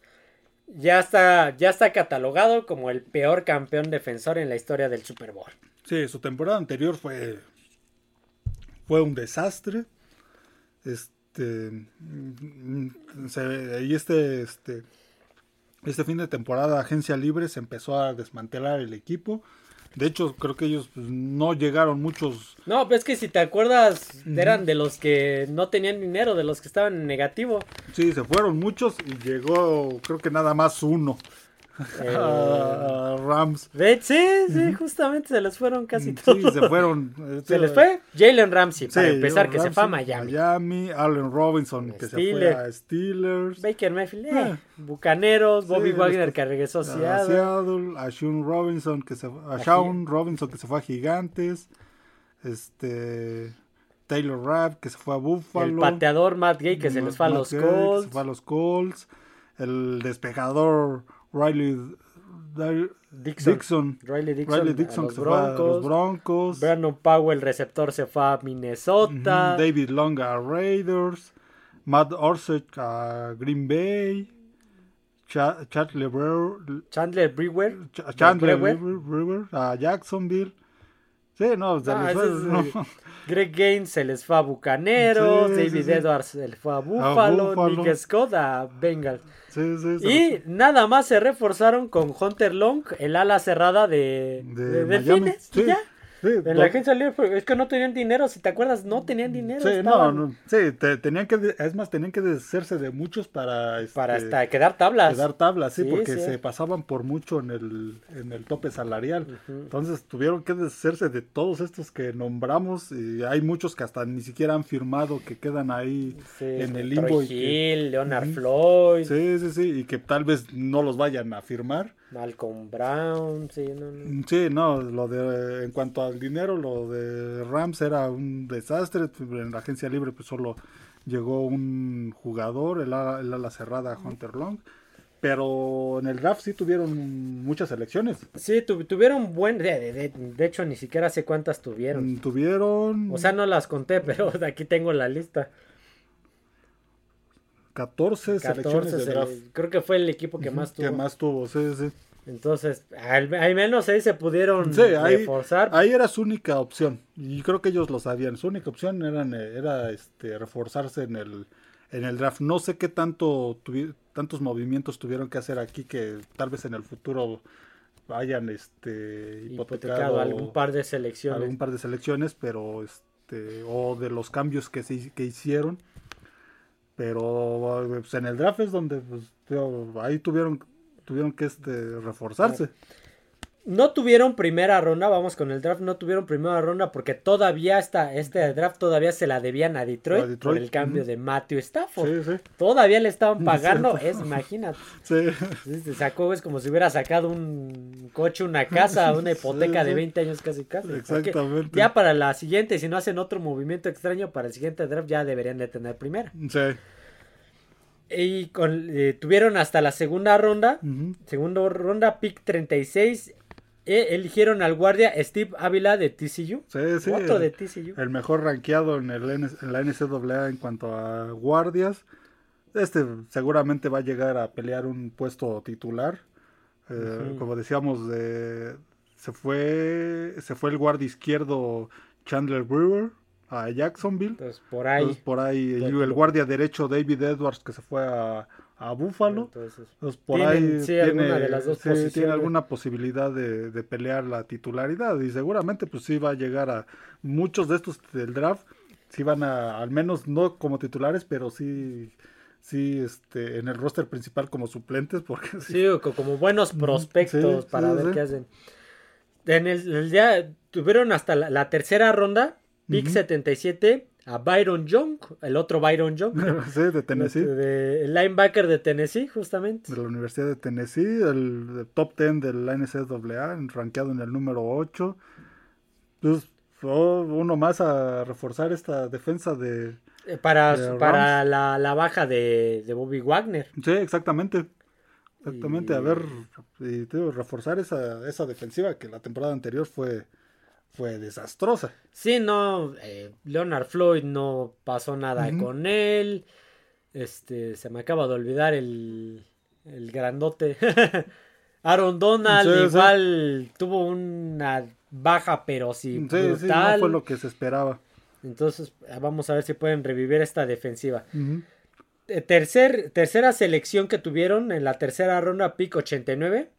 ya está, ya está catalogado como el peor campeón defensor en la historia del Super Bowl. Sí, su temporada anterior fue fue un desastre. Este mm, y este este Este fin de temporada, agencia libre, se empezó a desmantelar el equipo. De hecho, creo que ellos pues, no llegaron muchos. No, pues es que si te acuerdas, eran de los que no tenían dinero, de los que estaban en negativo. Sí, se fueron muchos y llegó, creo que nada más uno. Eh, a Rams. sí, sí, justamente se les fueron casi todos. Sí, se fueron. eh, [LAUGHS] Se les fue Jalen Ramsey, para Sí, empezar, Jalen que se fue a Miami. Miami, Allen Robinson, que se fue a Steelers. Baker Mayfield, eh, Ah. Bucaneros, Bobby Sí, Wagner este- que regresó a Seattle. Seattle, a Sean Robinson que se a Shaun Robinson que se fue a Gigantes, este Taylor Rapp que se fue a Buffalo, El pateador Matt Gay que se les fue a los se Colts. fue a los Colts, el despejador Riley Dixon. Dixon, Riley Dixon, Riley los a los Broncos. Broncos, Brandon Powell, receptor, se fue a Minnesota. David Long a Raiders, Matt Orsek a Green Bay, Chandler Brewer. Ch- Chandler Brewer. Brewer, Brewer, a Jacksonville. Sí, no, se Ah, les ese fue- es, no. Greg Gaines se les fue a Bucaneros. Sí, David sí. Edwards se les fue a Buffalo. Buffalo. Nick Scott a Bengals. Sí, sí, se Y nada más se reforzaron con Hunter Long, el ala cerrada de, de, de. Delfines. ya. Sí, En la agencia libre, es que no tenían dinero, si te acuerdas, no tenían dinero. Sí, no, estaban no, sí, te- tenían que, es más, tenían que deshacerse de muchos para, Para este, hasta quedar tablas. dar tablas, sí, Sí, porque sí. se pasaban por mucho en el, en el tope salarial. Entonces tuvieron que deshacerse de todos estos que nombramos y hay muchos que hasta ni siquiera han firmado, que quedan ahí en el Troy limbo. y que- Leonard Ujú. Floyd, sí, sí, sí, y que tal vez no los vayan a firmar. Malcolm Brown, sí, no, no. Sí, no, lo de en cuanto al dinero, lo de Rams era un desastre. En la agencia libre pues solo llegó un jugador, el ala, el ala cerrada Hunter Long. Pero en el draft sí tuvieron muchas elecciones. Sí, tu- tuvieron buen. De, de- de- de hecho, ni siquiera sé cuántas tuvieron. Mm, Tuvieron O sea, no las conté, [LAUGHS] pero aquí tengo la lista. 14, 14, selecciones de se- draft. creo que fue el equipo que más tuvo. Que más tuvo, sí, sí. Entonces, al, al menos ahí se pudieron Sí, ahí, reforzar. ahí era su única opción. Y creo que ellos lo sabían. Su única opción eran, era este, reforzarse en el, en el draft. No sé qué tanto tuvi- tantos movimientos tuvieron que hacer aquí que tal vez en el futuro hayan este, hipotecado hipotecado algún par de selecciones. algún par de selecciones, pero este, o de los cambios que se que hicieron. Pero pues, en el draft es donde pues, tío, ahí tuvieron tuvieron que este, reforzarse. No tuvieron primera ronda, vamos con el draft, no tuvieron primera ronda porque todavía esta, este draft todavía se la debían a Detroit, A Detroit, por el cambio de Matthew Stafford. Sí, sí. Todavía le estaban [LAUGHS] pagando, es, imagínate. [LAUGHS] Se sacó, es como si hubiera sacado un coche, una casa, [LAUGHS] una hipoteca de sí. 20 años casi casi. Exactamente. Ya para la siguiente, si no hacen otro movimiento extraño para el siguiente draft, ya deberían de tener primera. Sí. Y con, eh, tuvieron hasta la segunda ronda, segunda ronda, pick 36. Eh, eligieron al guardia Steve Ávila de TCU. Sí, sí. El, de TCU. el mejor rankeado en, el en la NCAA en cuanto a guardias. Este seguramente va a llegar a pelear un puesto titular. Eh. Como decíamos, de- se fue se fue el guardia izquierdo Chandler Brewer a Jacksonville. Entonces, por ahí. Entonces, por ahí Bueno. el guardia derecho David Edwards que se fue a, a. Entonces, Pues por Tienen, ahí sí, tiene, alguna de las dos sí, tiene alguna posibilidad de, de pelear la titularidad y seguramente pues sí va a llegar a muchos de estos del draft sí van a al menos no como titulares pero sí sí este en el roster principal como suplentes porque [LAUGHS] sí, Sí, co- como buenos prospectos para ver qué hacen. En el, el día tuvieron hasta la, la tercera ronda, pick Ujú. 77, a Byron Young, el otro Byron Young, [LAUGHS] sí, de Tennessee de- el linebacker de Tennessee, justamente. de la Universidad de Tennessee el top 10 del NCAA rankeado en el número 8 pues oh, uno más a reforzar esta defensa de Eh, Para, de para la, la baja de, de Bobby Wagner. Sí, exactamente. Exactamente, a ver, y, digo, reforzar esa, esa defensiva que la temporada anterior fue, fue desastrosa. Sí, no, eh, Leonard Floyd no pasó nada con él. Este, se me acaba de olvidar el, el grandote. [LAUGHS] Aaron Donald Sí, sí. igual tuvo una baja, pero sí, sí, no brutal. fue lo que se esperaba. Entonces, eh, vamos a ver si pueden revivir esta defensiva. Eh, tercer, tercera selección que tuvieron en la tercera ronda, pick 89.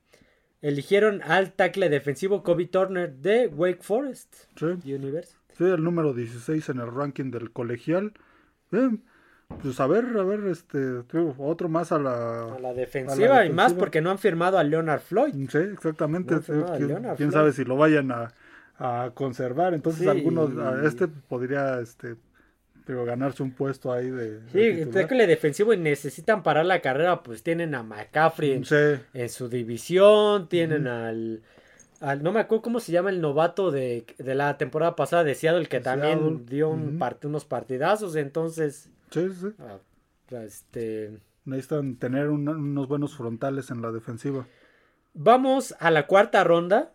Eligieron al tackle defensivo Kobe Turner de Wake Forest Sí, University. sí, el número 16 en el ranking del colegial. Pues a ver, a ver, este, tío, otro más a la... A la defensiva y más porque no han firmado a Leonard Floyd. Sí, exactamente. No, sí, quién quién sabe si lo vayan a, a conservar. Entonces, Sí, algunos, y- este podría este, digo, ganarse un puesto ahí de. Sí, el tackle defensivo y necesitan parar la carrera, pues tienen a McCaffrey en, Sí, en su división, tienen al, al- No me acuerdo cómo se llama el novato de, de la temporada pasada de Seattle, que también dio un ujú. part- unos partidazos, entonces... sí, sí. ah, este... Necesitan tener un- unos buenos frontales en la defensiva. Vamos a la cuarta ronda.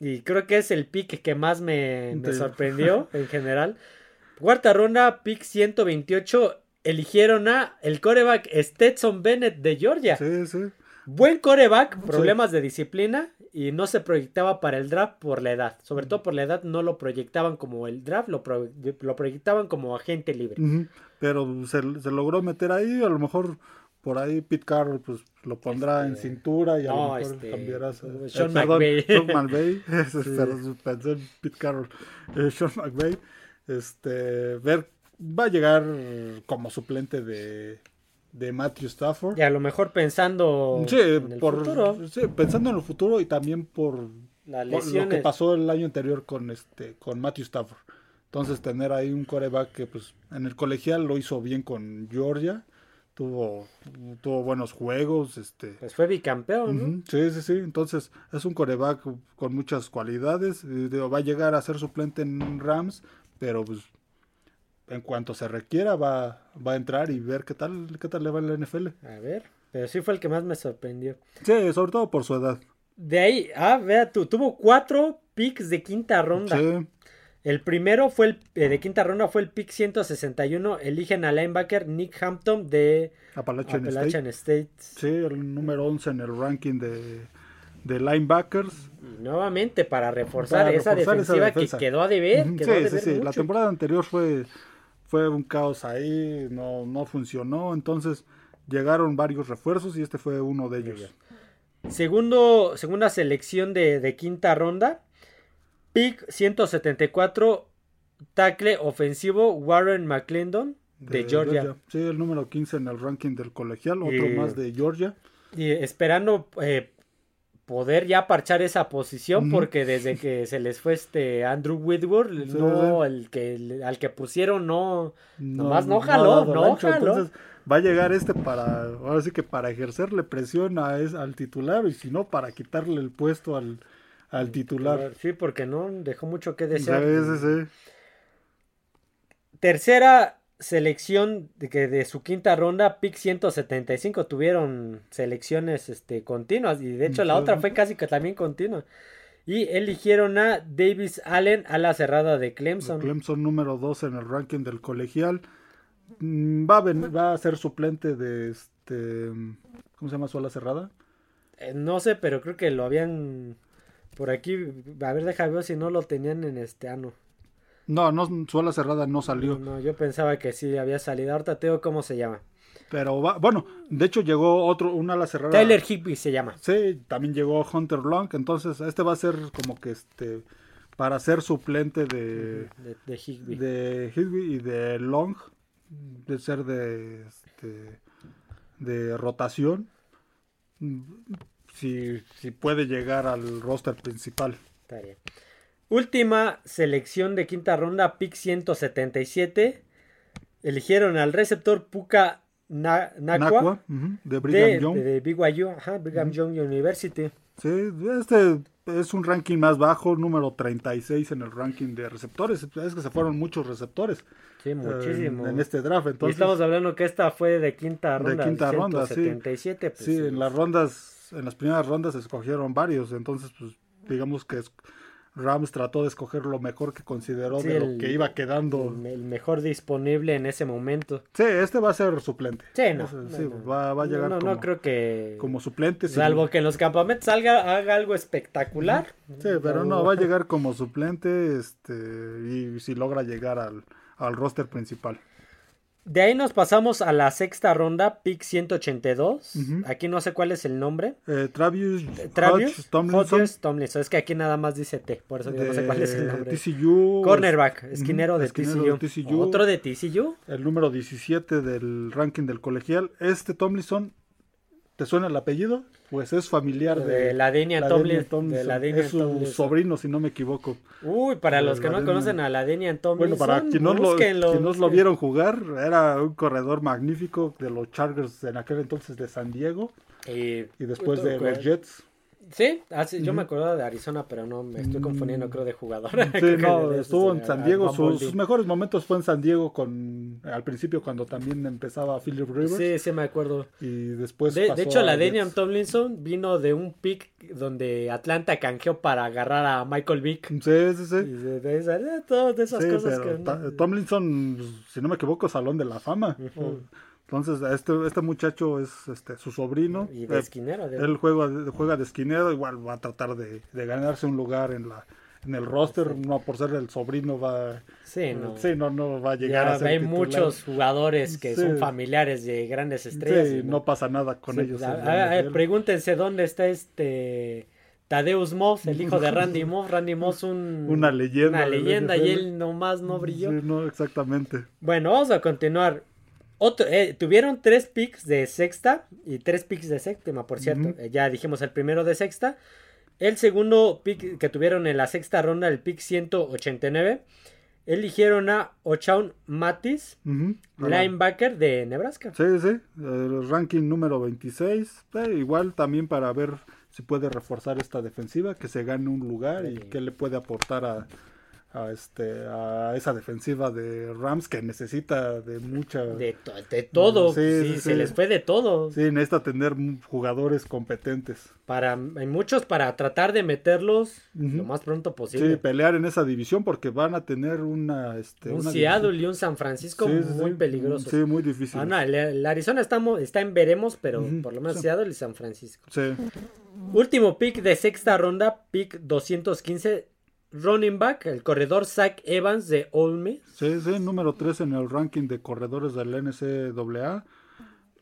Y creo que es el pick que más me, sorprendió [LAUGHS] en general. Cuarta ronda, pick 128. Eligieron a el coreback Stetson Bennett de Georgia. Sí, sí. Buen coreback, problemas de disciplina y no se proyectaba para el draft por la edad. Sobre todo por la edad no lo proyectaban como el draft, lo, pro- lo proyectaban como agente libre. Pero se, se logró meter ahí. A lo mejor por ahí Pete Carroll pues lo pondrá en Este, cintura y a no, lo mejor este, cambiarás. a- Sean eh, McVay. Sean McVay. [LAUGHS] [LAUGHS] Pero pensé en Pete Carroll. Eh, Sean McVay. Este, ver, va a llegar como suplente de, de Matthew Stafford. Y a lo mejor pensando Sí, en el por, futuro, sí, pensando en el futuro y también por, lo que pasó el año anterior con este con Matthew Stafford. Entonces tener ahí un coreback que pues en el colegial lo hizo bien con Georgia, tuvo tuvo buenos juegos, este Pues fue bicampeón, sí, sí, sí, entonces es un coreback con muchas cualidades, y, digo, va a llegar a ser suplente en Rams, pero pues en cuanto se requiera va, va a entrar y ver qué tal qué tal le va en la NFL. A ver, pero sí fue el que más me sorprendió. Sí, sobre todo por su edad. De ahí, ah, vea tú, tuvo cuatro picks de quinta ronda. Sí. El primero fue el eh, de quinta ronda fue el pick 161. Eligen al linebacker Nick Hampton de Appalachian, State. Sí, el número 11 en el ranking de, de linebackers. Y nuevamente para reforzar, Para esa, reforzar esa defensiva defensa. que quedó a deber. Quedó sí, sí, deber sí. La mucho. temporada anterior fue, fue un caos ahí, no, no funcionó. Entonces llegaron varios refuerzos y este fue uno de ellos. Segundo, segunda selección de, de quinta ronda. Pick 174. Tackle ofensivo Warren McClendon de, Georgia. Sí, el número 15 en el ranking del colegial, otro Y- más de Georgia. Y esperando eh, poder ya parchar esa posición porque desde que se les fue este Andrew Whitworth, Sí, no, el que al que pusieron no, Nomás no jaló, no jaló. Entonces va a llegar este para, ahora sí que para ejercerle presión a es- al titular y si no para quitarle el puesto al, al titular. Sí, porque no dejó mucho que desear. sí. Tercera selección de que de su quinta ronda, pick 175 tuvieron selecciones este continuas y de hecho la otra fue casi que también continua. Y eligieron a Davis Allen a la cerrada de Clemson. Clemson número 2 en el ranking del colegial. Mm, Va a, ven- va a ser suplente de este. ¿Cómo se llama su ala cerrada? Eh, no sé, pero creo que lo habían por aquí. A ver, deja ver si no lo tenían en este ano. No, no, su ala cerrada no salió. No, yo pensaba que sí había salido. Ahorita te digo cómo se llama. Pero va, bueno, de hecho llegó otro, una ala cerrada. Tyler Higby se llama. Sí, también llegó Hunter Long. Entonces, este va a ser como que este. Para ser suplente de. De, de Higby. de Higby y de Long. De ser de. Este, de rotación. Mm, Si, si puede llegar al roster principal. Está bien. Última selección de quinta ronda, pick 177. Eligieron al receptor Puka Na- ujú, de Brigham de, Young. de- de BYU, ajá, Brigham Young University. Sí, este es un ranking más bajo, número 36 en el ranking de receptores. Es que se fueron muchos receptores Sí, eh, muchísimo. en, este draft. y Entonces, estamos hablando que esta fue de quinta De ronda. quinta ronda, sí. 177, pues, sí, sí. en las rondas, en las primeras rondas se escogieron varios. Entonces, pues, digamos que es- Rams trató de escoger lo mejor que consideró Sí, de lo que iba quedando. el, mejor disponible en ese momento. Sí, este va a ser suplente. Sí, no. Sí, no. va, va a llegar no, como, creo que. como suplente. sí. Salvo que en los campamentos salga, haga algo espectacular. Sí, pero no, va a llegar como suplente este, y si logra llegar al, al roster principal. De ahí nos pasamos a la sexta ronda, pick 182. Ujú. Aquí no sé cuál es el nombre. Eh, Travis, Travis Hodge Tomlinson. Es que aquí nada más dice T, por eso digo, no sé cuál es el nombre. TCU, Cornerback, esquinero de esquinero TCU. de TCU. Otro de TCU. el número 17 del ranking del colegial. Este Tomlinson, ¿te suena el apellido? Pues es familiar de, De la Tomlin- de la Denian Es su Tomlinson. sobrino, si no me equivoco. Uy, para los que no conocen a la Denian Tomlinson, Bueno, para quienes no, quienes lo vieron jugar, era un corredor magnífico de los Chargers en aquel entonces de San Diego Y, y después de los Jets. Sí, así, yo me acuerdo de Arizona, pero no me estoy confundiendo, creo, de jugador. Sí, [LAUGHS] no, estuvo en San Diego. Sus, mejores momentos fue en San Diego con al principio cuando también empezaba Philip Rivers Sí, sí me acuerdo. y después De, hecho, la. Denian Tomlinson vino de un pick donde Atlanta canjeó para agarrar a Michael Vick. Sí, sí, Y sí. de, de de todas esas Sí, cosas que... Tomlinson, si no me equivoco, Salón de la Fama. Entonces, este, este muchacho es este, su sobrino. Y de Eh, esquinero. de- Él juega, juega de esquinero, igual va a tratar de, de ganarse un lugar en la en el roster, no por ser el sobrino va Sí, no. sí, no, no va a llegar Ya a ser hay titular. muchos jugadores que son familiares de grandes estrellas. Sí, y no pasa nada con ellos. a- la a- pregúntense dónde está este Tadeus Moss, el hijo de [LAUGHS] Randy Moss. Randy Moss, un, Una leyenda Una leyenda y él nomás no brilló. Sí, no, exactamente. Bueno, vamos a continuar. Otro, eh, tuvieron tres picks de sexta y tres picks de séptima, por cierto. Eh, ya dijimos el primero de sexta. El segundo pick que tuvieron en la sexta ronda, el pick 189, eligieron a Ochaun Matis, linebacker de Nebraska. Sí, sí, el ranking número 26. eh, igual también para ver si puede reforzar esta defensiva, que se gane un lugar y qué le puede aportar a, a, este, a esa defensiva de Rams que necesita de mucha... De, to- de todo, Sí, sí, sí, se sí. les fue de todo. Sí, necesita tener jugadores competentes. Para, hay muchos para tratar de meterlos lo más pronto Sí, posible. pelear en esa división porque van a tener una... Este, un una Seattle división- y un San Francisco Sí, sí, muy sí. peligrosos. Sí, muy difícil. Ah, no, el, el Arizona está, está en veremos, pero por lo menos sí. Seattle y San Francisco. Sí. Último pick de sexta ronda, pick 215, running back, el corredor Zach Evans de Ole Miss. Sí, sí, número 3 en el ranking de corredores del NCAA.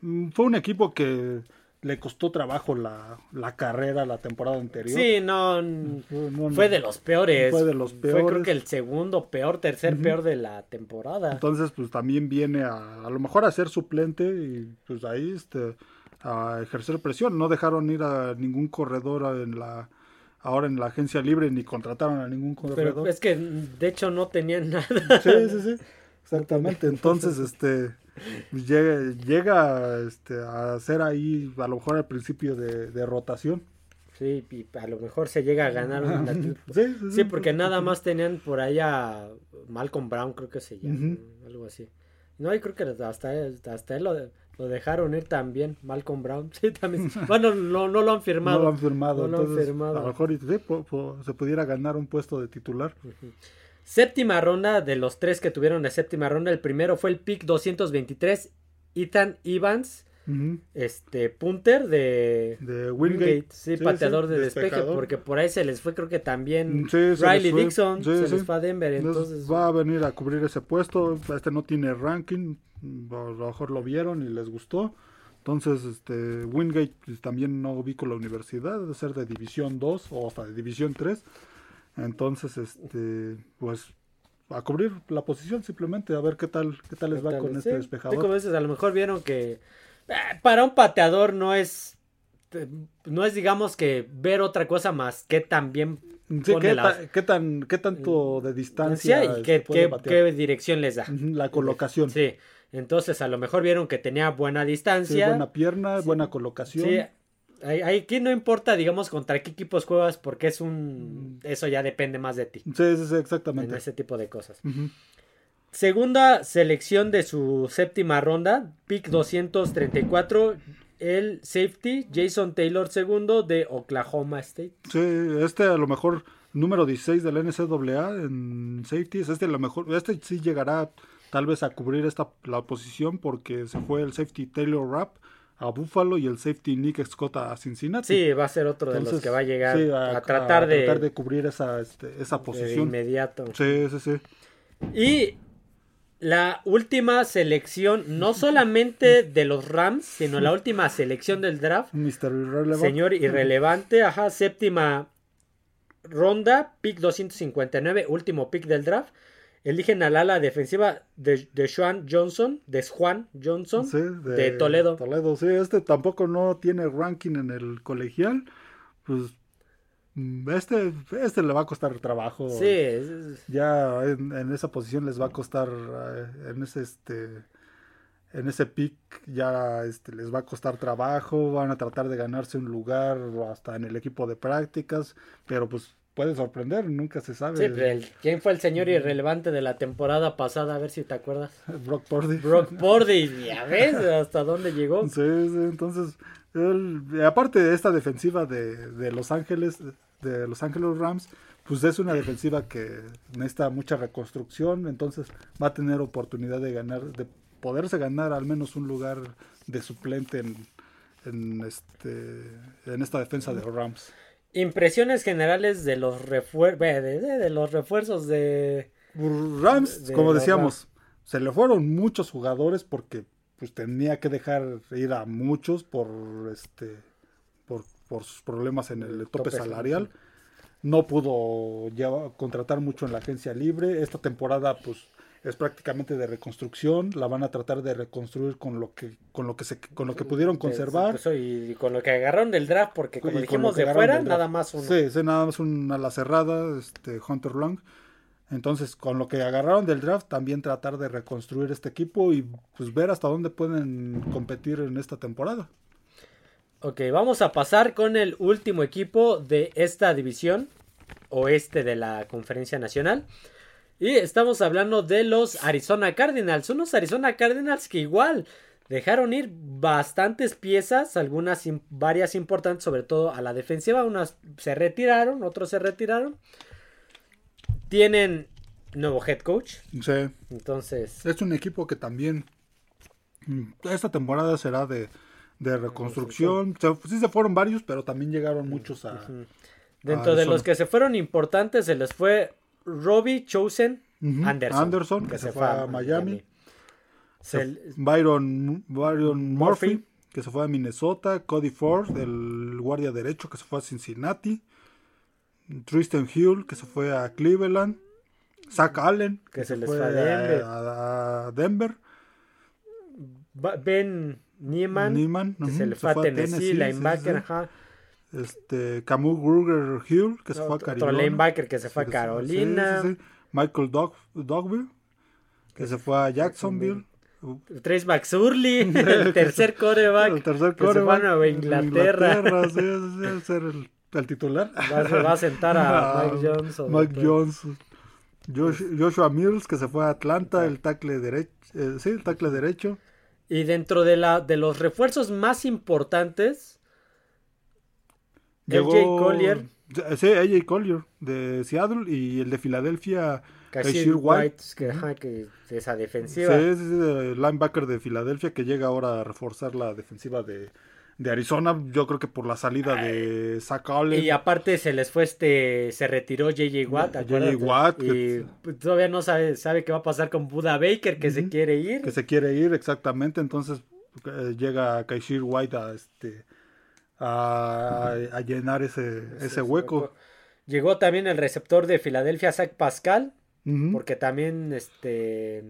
Mm, Fue un equipo que le costó trabajo la, la carrera la temporada anterior. Sí, no, Fue, no, fue no. de los peores. Fue de los Fue creo peores. que el segundo peor, tercer peor de la temporada. Entonces, pues también viene a, a lo mejor a ser suplente y pues ahí este, a ejercer presión. No dejaron ir a ningún corredor en la ahora en la agencia libre ni contrataron a ningún pero corredor. es que de hecho no tenían nada. Sí, sí, sí. Exactamente. Entonces, [LAUGHS] este llega, llega este, a ser ahí a lo mejor al principio de, de rotación. Sí, y a lo mejor se llega a ganar un Sí, sí, Sí, porque nada más tenían por ahí a Malcolm Brown, creo que se llama, algo así. No, y creo que hasta, hasta él lo, lo dejaron ir también, Malcolm Brown. [LAUGHS] Sí, también. Bueno, no, no lo han firmado. No lo han firmado. No lo han firmado. A lo mejor y- sí, po- po- se pudiera ganar un puesto de titular. Séptima ronda, de los tres que tuvieron de séptima ronda, el primero fue el pick 223, Ethan Evans, Este punter de De Wingate, Wingate. sí, pateador de despeje, despejador. porque por ahí se les fue, creo que también Sí, les Riley. Dixon Sí, se sí. les fue a Denver, Entonces, entonces va a venir a cubrir ese puesto. Este no tiene ranking. A lo mejor lo vieron y les gustó. Entonces, este Wingate pues, también no ubico la universidad, debe ser de División 2 o hasta de División 3. Entonces, este, pues a cubrir la posición simplemente, a ver qué tal, qué tal les va Tal con este sí. despejador. Sí, como dices, a lo mejor vieron que para un pateador no es eh, no es digamos que ver otra cosa más que también Sí, ¿qué, qué tan, qué tanto de distancia y qué, qué- dirección les da. La colocación. Sí, Sí, entonces a lo mejor vieron que tenía buena distancia. buena pierna, buena colocación. Sí, aquí no importa, digamos, contra qué equipos juegas porque es un... Eso ya depende más de ti. Sí, sí, sí, En exactamente. ese tipo de cosas. Segunda selección de su séptima ronda, pick 234, el safety Jason Taylor segundo de Oklahoma State. Sí, este a lo mejor número 16 del NCAA en safeties, este a lo mejor, este sí llegará tal vez a cubrir esta la posición porque se fue el safety Taylor Rapp a Buffalo y el safety Nick Scott a Cincinnati. Sí, va a ser otro de los que va a llegar sí, a, tratar, de, tratar de cubrir esa, este, esa de posición. inmediato. Sí, sí, sí. Y la última selección, no [LAUGHS] solamente de los Rams, sino la última selección del draft. Mr. Irrelevant. Señor irrelevante, ajá, séptima ronda, pick 259, último pick del draft. Eligen al ala defensiva de, de Juan Johnson, de Juan Johnson, Sí, de, Toledo. Toledo, sí, este tampoco no tiene ranking en el colegial. Pues este, este le va a costar trabajo. Sí, Ya en, en esa posición les va a costar, eh, en ese este, en ese pick ya este, les va a costar trabajo, van a tratar de ganarse un lugar hasta en el equipo de prácticas, pero pues puede sorprender, nunca se sabe. sí, pero el- ¿quién fue el señor irrelevante de la temporada pasada? A ver si te acuerdas. [LAUGHS] Brock Purdy. Brock [LAUGHS] Purdy, ya ves hasta dónde llegó. Sí, sí, entonces, él- aparte de esta defensiva de, de Los Ángeles, de Los Ángeles Rams, pues es una defensiva que necesita mucha reconstrucción, entonces va a tener oportunidad de ganar, de poderse ganar al menos un lugar de suplente en, en este en esta defensa de los Rams. Impresiones generales de los, refuer- de, de- de los refuerzos de... Rams, De como decíamos, se le fueron muchos jugadores porque pues tenía que dejar ir a muchos por este por, sus problemas en el tope Tope salarial. No pudo llevar- contratar mucho en la agencia libre. Esta temporada pues es prácticamente de reconstrucción. La van a tratar de reconstruir con lo que con lo que se con lo que pudieron conservar. Y, con lo que agarraron del draft, porque como Y dijimos de fuera, nada más uno. Sí, sí, nada más una ala cerrada, este Hunter Long. Entonces, con lo que agarraron del draft, también tratar de reconstruir este equipo y pues ver hasta dónde pueden competir en esta temporada. Ok, vamos a pasar con el último equipo de esta división oeste de la Conferencia Nacional. Y estamos hablando de los Arizona Cardinals. Unos Arizona Cardinals que igual dejaron ir bastantes piezas, algunas varias importantes, sobre todo a la defensiva. Unas se retiraron, otros se retiraron. Tienen nuevo head coach. Sí, Entonces, es un equipo que también mm, esta temporada será de, de reconstrucción. Se- sí se fueron varios, pero también llegaron muchos a... dentro de los que se fueron importantes, se les fue Robbie Chosen Anderson. Anderson, que se fue a Miami. Se- Byron, Byron Murphy, Murphy. que se fue a Minnesota. Cody Ford, el guardia derecho, que se fue a Cincinnati. Tristan Hill, que se fue a Cleveland. Zach Allen, Que se les fue a Denver. a- Denver. Ben Nieman, Neiman, que ujú, se le fue a Tennessee, sí, sí, linebacker, sí. ajá. Este, Camus Gruger Hill, que se fue a Otro Carolina. linebacker que se fue a Sí, sí, Carolina. sí, sí. Michael Dog, Dogville, que se fue a Jacksonville. Trace McSurley, [LAUGHS] el tercer coreback. El tercer que se fue a Nueva Inglaterra. Inglaterra, sí, sí, sí, ser el, el titular. Va, a- va a sentar a [LAUGHS] Ah, Mike sobre Mike todo. Jones. Josh- Joshua Mills, que se fue a Atlanta, el tackle derecho. sí, el tackle derecho. Y dentro de, la, de los refuerzos más importantes, Llegó, LJ Collier. Sí, AJ Collier de Seattle y el de Filadelfia, Kashir White, White. que, ajá, que esa defensiva. sí, sí, el linebacker de Filadelfia que llega ahora a reforzar la defensiva de, de Arizona. Yo creo que por la salida de Zach Allen. Y aparte se les fue este, se retiró JJ Watt, ¿te J.J. Watt, Y que- todavía no sabe, sabe qué va a pasar con Buda Baker, que se quiere ir. que se quiere ir exactamente entonces eh, llega Kaishir White a este a, a llenar ese, ese hueco Llegó también el receptor de Filadelfia, Zach Pascal, porque también este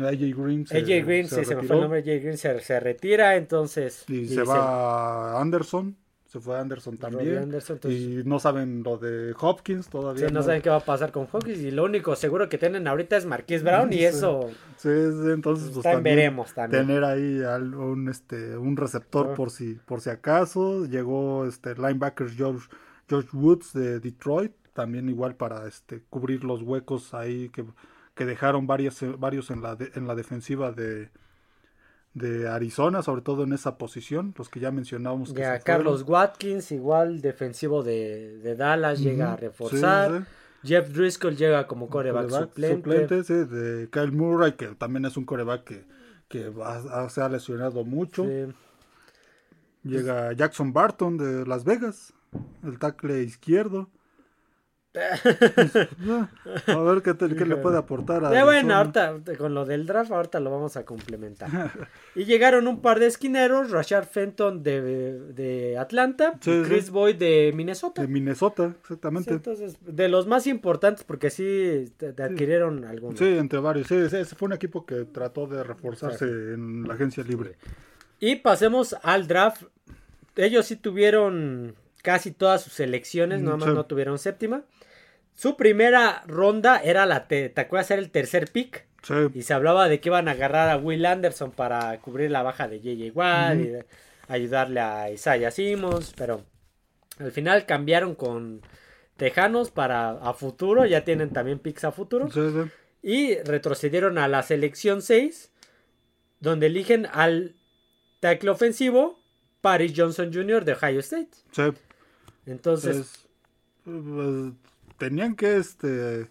AJ Green se, AJ Green, se sí, se me fue el nombre, AJ Green se, se retira, entonces y, y se va a Anderson se fue a Anderson también. Anderson, entonces, y no saben lo de Hopkins todavía sí, no saben qué va a pasar con Hawkins y lo único seguro que tienen ahorita es Marquise Brown y [LAUGHS] eso Sí, sí, entonces pues también veremos también. tener ahí un este un receptor Ah. por si por si acaso. Llegó este linebacker George George Woods de Detroit también igual para este cubrir los huecos ahí que, que dejaron varios varios en la de- en la defensiva de de Arizona sobre todo en esa posición los que ya mencionábamos que Ya, se fueron. Carlos Watkins, igual defensivo de, de Dallas, llega a reforzar. sí, sí. Jeff Driscoll llega como coreback, Coreback suplente. sí, de Kyle Murray que también es un coreback que que va- se ha lesionado mucho. Llega Jackson Barton de Las Vegas, el tackle izquierdo. A ver qué, te- qué le puede aportar a Ya bueno, ahorita con lo del draft, ahorita lo vamos a complementar. [LAUGHS] y llegaron un par de esquineros, Rashard Fenton de, de Atlanta Sí, y sí. Chris Boyd de Minnesota. De Minnesota, Sí, exactamente. entonces, de los más importantes, porque sí te- te adquirieron algunos. Sí, entre varios. Sí, ese fue un equipo que trató de reforzarse en la agencia libre. Y pasemos al draft. Ellos sí tuvieron casi todas sus selecciones, Mm, nada más no tuvieron séptima. Su primera ronda era la, te, ¿te acuerdas? Era el tercer pick. Sí, Y se hablaba de que iban a agarrar a Will Anderson para cubrir la baja de JJ Watt y ayudarle a Isaiah Simmons. Pero al final cambiaron con Tejanos para a futuro. Ya tienen también picks a futuro. sí, sí. Y retrocedieron a la selección 6, donde eligen al tackle ofensivo Paris Johnson Jr. de Ohio State. sí. Entonces, Es- pues, tenían que, este,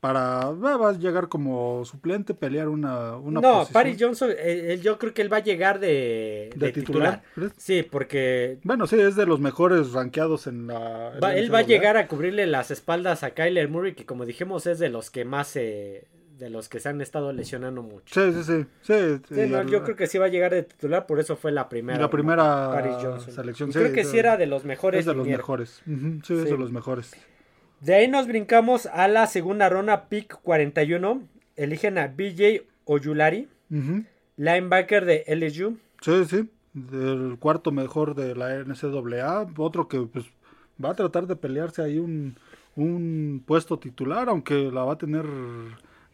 para va, a llegar como suplente, pelear una, una no, posición Paris Johnson, eh, él- yo creo que él va a llegar de, de de titular. titular. Sí, porque Bueno, sí, es de los mejores rankeados en la. en va- la él va a llegar a cubrirle las espaldas a Kyler Murray, que como dijimos es de los que más se, de los que se han estado lesionando mucho. Sí, sí, sí. sí, no, yo creo que sí va a llegar de titular, por eso fue la primera. la primera Paris Johnson. selección. Sí, creo que sí, era de los mejores. Es de los mejores. Sí, es de los mejores. De ahí nos brincamos a la segunda ronda, pick 41. Eligen a BJ Oyulari, linebacker de LSU. Sí, sí. El cuarto mejor de la NCAA. Otro que pues va a tratar de pelearse ahí un, un puesto titular, aunque la va a tener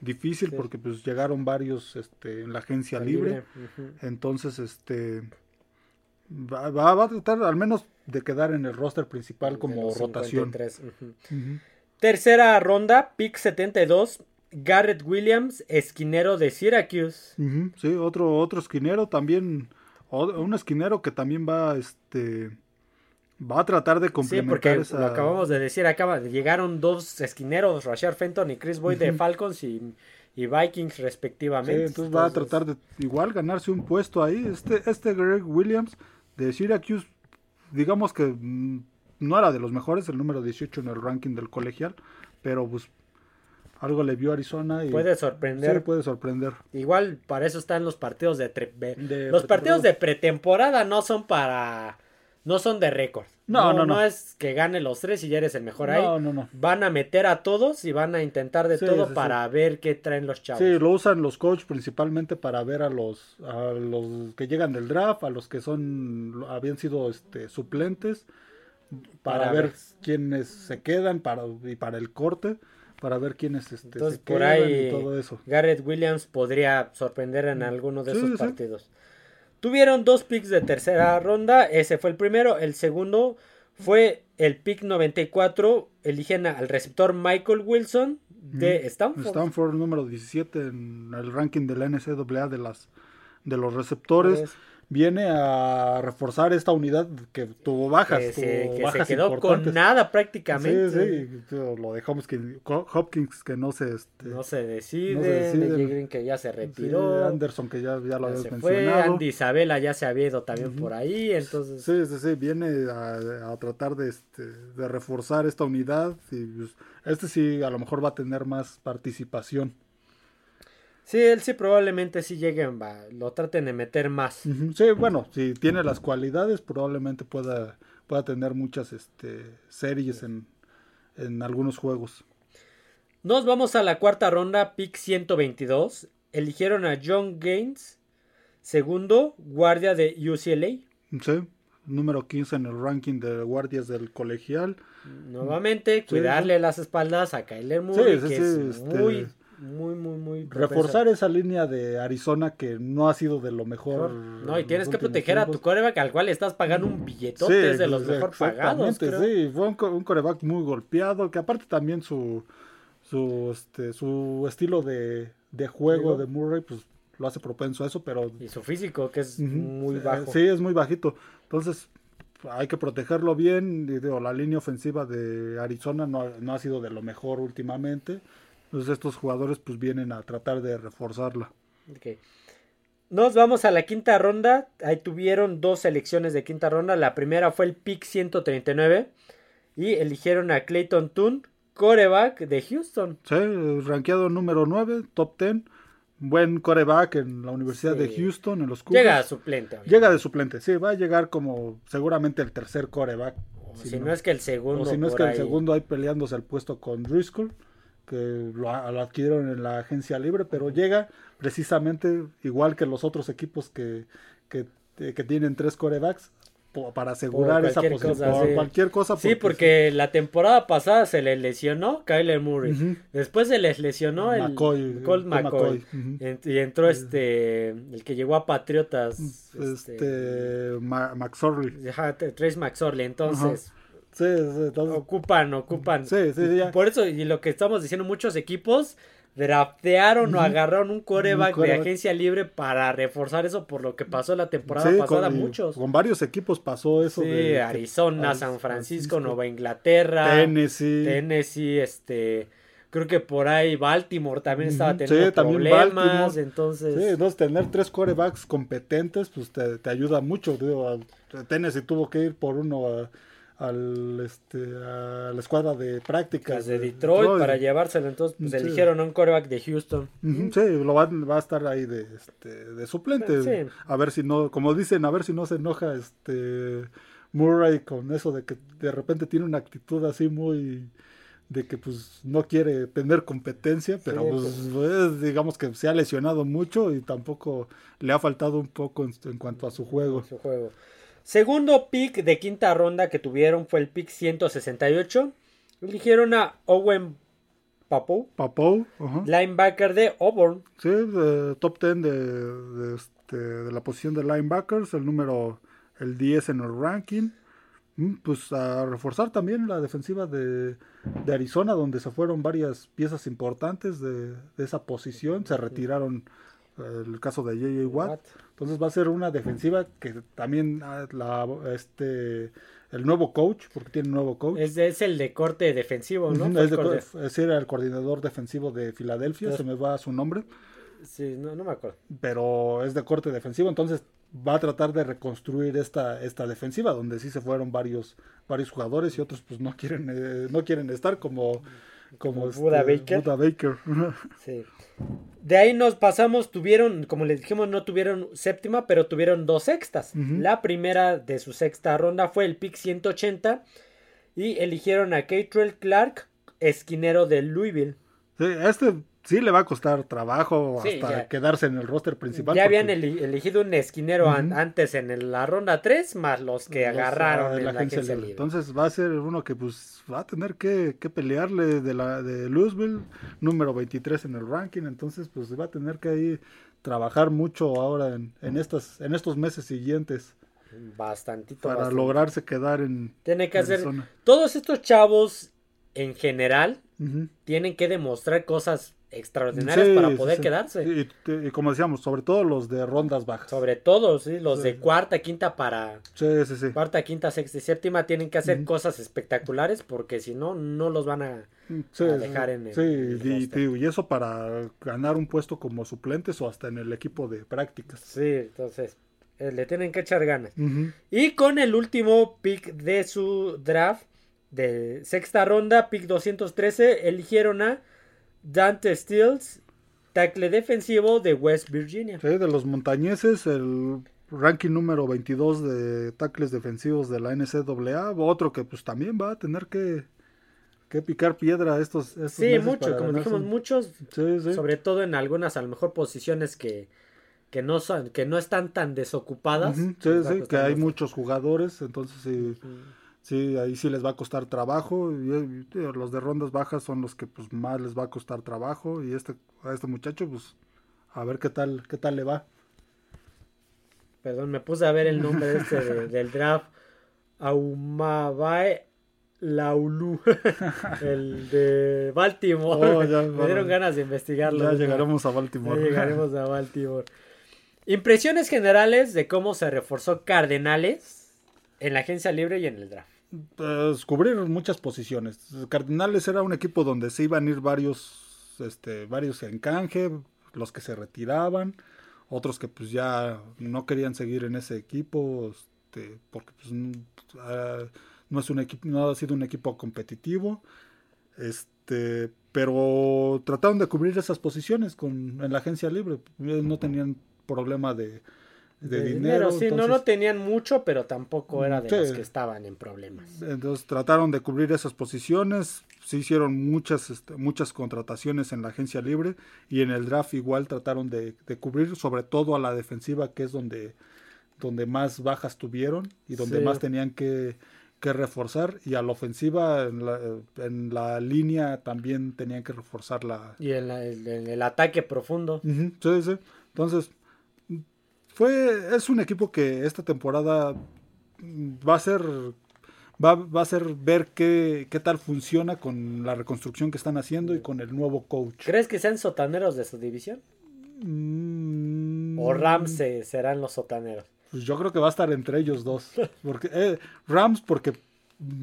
difícil Sí. porque pues llegaron varios este, en la agencia libre. Entonces, este va, va- va a tratar al menos de quedar en el roster principal como rotación. 53, ujú. Ujú. Tercera ronda, pick 72. Garrett Williams, esquinero de Syracuse. Sí, otro, otro esquinero también, un esquinero que también va, este, va a tratar de Sí, complementar porque esa... lo acabamos de decir, acaba, llegaron dos esquineros, Rashard Fenton y Chris Boyd de. Falcons y, y Vikings Sí, respectivamente. entonces va a tratar de igual ganarse un puesto ahí. Este, este Greg Williams de Syracuse, digamos que mm, no era de los mejores, el número 18 en el ranking del colegial, pero pues algo le vio a Arizona y Puede sí, sorprender. puede sorprender. Igual para eso están los partidos de, los partidos de pretemporada no son para no son de récord. No, no, no. es que gane los tres y ya eres el mejor ahí. No, no, no. Van a meter a todos y van a intentar de Sí, todo sí, sí. para ver qué traen los chavos. Sí, lo usan los coaches principalmente para ver a los a los que llegan del draft, a los que son habían sido este suplentes para, Para ver, ver. quiénes se quedan para y para el corte, para ver quiénes este Entonces se por ahí y todo eso. Garrett Williams podría sorprender en alguno de Sí, esos sí. partidos. Tuvieron dos picks de tercera ronda, ese fue el primero, el segundo fue el pick 94, eligen al receptor Michael Wilson de Stanford. Stanford número 17 en el ranking de la NCAA de las de los receptores. Pues, Viene a reforzar esta unidad que tuvo bajas, que tuvo se, que se bajas quedó con nada prácticamente. Sí, sí, lo de Hopkins, Hopkins que no se este, No se decide, No se decide. DJ Green que ya se Sí, retiró, Anderson, que ya, ya lo habías se fue, mencionado. Andy Isabela ya se había ido también Ujú. por ahí, entonces Sí, sí, sí, viene a, a tratar de, este, de reforzar esta unidad. Y pues, este sí, a lo mejor va a tener más participación. Sí, él sí probablemente sí lleguen, va, lo traten de meter más. Sí, bueno, si tiene las cualidades, probablemente pueda, pueda tener muchas este, series en, en algunos juegos. Nos vamos a la cuarta ronda, pick 122. Eligieron a John Gaines, segundo, guardia de UCLA. Sí, número 15 en el ranking de guardias del colegial. Nuevamente, Sí, cuidarle las espaldas a Kyler Murray, sí, que sí, es este, muy, muy, muy, muy Reforzar esa línea de Arizona que no ha sido de lo mejor. No, y en tienes que proteger a tu tiempos. coreback al cual estás pagando un billetote, es de los mejor pagados. creo. Sí, fue un, un coreback muy golpeado, que aparte también su su este su estilo de, de juego de Murray pues lo hace propenso a eso, pero Y su físico, que es ujú, muy eh, bajo. Sí, es muy bajito. Entonces, hay que protegerlo bien. y digo, la línea ofensiva de Arizona no, no ha sido de lo mejor últimamente. Entonces estos jugadores pues vienen a tratar de reforzarla. Ok. Nos vamos a la quinta ronda. Ahí tuvieron dos selecciones de quinta ronda. La primera fue el pick 139. Y eligieron a Clayton Toon, coreback de Houston. Sí, rankeado número 9, top 10. Buen coreback en la Universidad de. Houston, en los Cougars. Llega a suplente. obviamente. Llega de suplente, sí, va a llegar como seguramente el tercer coreback. Si si no- no es que el segundo. o si no es que el segundo ahí peleándose el puesto con Driscoll, que lo, adquirieron en la agencia libre, pero llega precisamente igual que los otros equipos que, que, que tienen tres corebacks para asegurar esa posición. cosa, sí. cualquier cosa. Sí, porque la temporada pasada se le lesionó Kyler Murray. Después se les lesionó el McCoy, Colt Colt McCoy. Y entró este el que llegó a Patriotas. este, Este, Ma- McSorley. Trace McSorley. Entonces, Sí, sí, entonces- ocupan, ocupan. Sí, sí, sí, ya. Por eso, y lo que estamos diciendo, muchos equipos draftearon o agarraron un coreback, de agencia libre para reforzar eso por lo que pasó la temporada sí, pasada. con, muchos. con varios equipos pasó eso. Sí, de Arizona, Ari- San Francisco, Francisco, Nueva Inglaterra, Tennessee. Tennessee, este, creo que por ahí Baltimore también estaba teniendo sí, problemas, Baltimore. entonces, Sí, entonces tener tres corebacks competentes, pues te, te ayuda mucho. Digo, Tennessee tuvo que ir por uno a, al, este, a la escuadra de prácticas de Detroit para llevárselo, entonces pues Sí. eligieron a un coreback de Houston. Sí, lo va, va a estar ahí de, este, de suplente. Sí. A ver si no, como dicen, a ver si no se enoja este Murray con eso de que de repente tiene una actitud así muy de que pues no quiere tener competencia, pero Sí, pues, pues, digamos que se ha lesionado mucho y tampoco le ha faltado un poco en, en cuanto a su juego. su juego. Segundo pick de quinta ronda que tuvieron fue el pick 168. Eligieron a Owen Papo, Papou, ajá. linebacker de Auburn. sí, de top 10 de, de, este, de la posición de linebackers, el número, el 10 en el ranking. Mm, Pues a reforzar también la defensiva de, de Arizona, donde se fueron varias piezas importantes de, esa posición. Se retiraron el caso de J.J. Watt. Entonces va a ser una defensiva que también ah, la, este, el nuevo coach, porque tiene un nuevo coach. Es, es el de corte defensivo, ¿no? Es, el de- corte- es era el coordinador defensivo de Filadelfia, se me va su nombre, Sí, no, no me acuerdo. pero es de corte defensivo, entonces va a tratar de reconstruir esta, esta defensiva, donde sí se fueron varios, varios jugadores y otros pues no quieren, eh, no quieren estar como, como este, Buda Baker. Buda Baker. [LAUGHS] Sí. De ahí nos pasamos, tuvieron, como les dijimos, no tuvieron séptima, pero tuvieron dos sextas. La primera de su sexta ronda fue el pick 180 y eligieron a Catrell Clark, esquinero de Louisville. Sí, este sí le va a costar trabajo Sí, hasta ya. quedarse en el roster principal. Ya habían porque elegido un esquinero an- antes en la ronda 3, más los que los, agarraron ah, en la la agencia agencia libre. libre. Entonces va a ser uno que pues va a tener que, que pelearle de la de Louisville, número 23 en el ranking, entonces pues va a tener que ahí trabajar mucho ahora en, en estas en estos meses siguientes Bastantito. para bastante. lograrse quedar en Tiene que hacer. Todos estos chavos, en general, tienen que demostrar cosas extraordinarias Sí, para poder sí. quedarse. Y, como decíamos, sobre todo los de rondas bajas. Sobre todo, ¿sí? los Sí. de cuarta, quinta para cuarta, quinta, sexta y séptima tienen que hacer cosas espectaculares porque si no, no los van a... Dejar en el- sí, el y, eso para ganar un puesto como suplentes o hasta en el equipo de prácticas. Sí, entonces eh, le tienen que echar ganas. Y con el último pick de su draft de sexta ronda, pick 213, eligieron a Dante Stills, tackle defensivo de West Virginia. Sí, de los montañeses, el ranking número 22 de tackles defensivos de la NCAA, otro que pues también va a tener que, que picar piedra estos, estos Sí, meses mucho, para como dijimos, un- muchos, Sí, sí. sobre todo en algunas a lo mejor posiciones que, que no son, que no están tan desocupadas. Sí, sí, que hay muchos jugadores, entonces sí, sí, ahí sí les va a costar trabajo. Y, eh, los de rondas bajas son los que pues más les va a costar trabajo. Y este, a este muchacho, pues, a ver qué tal, qué tal le va. Perdón, me puse a ver el nombre este de- del draft. Aumabae Laulu. [LAUGHS] el de Baltimore. Oh, ya, me dieron ganas de investigarlo. Ya llegaremos a Ya Baltimore. llegaremos a Baltimore. Impresiones generales de cómo se reforzó Cardenales en la agencia libre y en el draft. Pues, cubrir muchas posiciones. Cardinales era un equipo donde se iban a ir varios, este, varios en canje, los que se retiraban, otros que pues ya no querían seguir en ese equipo, este, porque pues, ah, no es un equipo, no ha sido un equipo competitivo. Este, pero trataron de cubrir esas posiciones con en la agencia libre. No tenían problema de, de, dinero. sí, no, no tenían mucho, pero tampoco era de los que estaban en problemas. Entonces trataron de cubrir esas posiciones, se hicieron muchas, este, muchas contrataciones en la agencia libre y en el draft igual trataron de, cubrir sobre todo a la defensiva, que es donde, donde más bajas tuvieron y donde más tenían que, que, reforzar y a la ofensiva en la, en la, línea también tenían que reforzar la... Y en, el ataque profundo. sí, sí. Entonces fue, es un equipo que esta temporada va a ser va, va a ser ver qué, qué, tal funciona con la reconstrucción que están haciendo y con el nuevo coach. ¿Crees que sean sotaneros de su división? Mm. ¿O Rams serán los sotaneros? Pues yo creo que va a estar entre ellos dos. Porque, eh, Rams, porque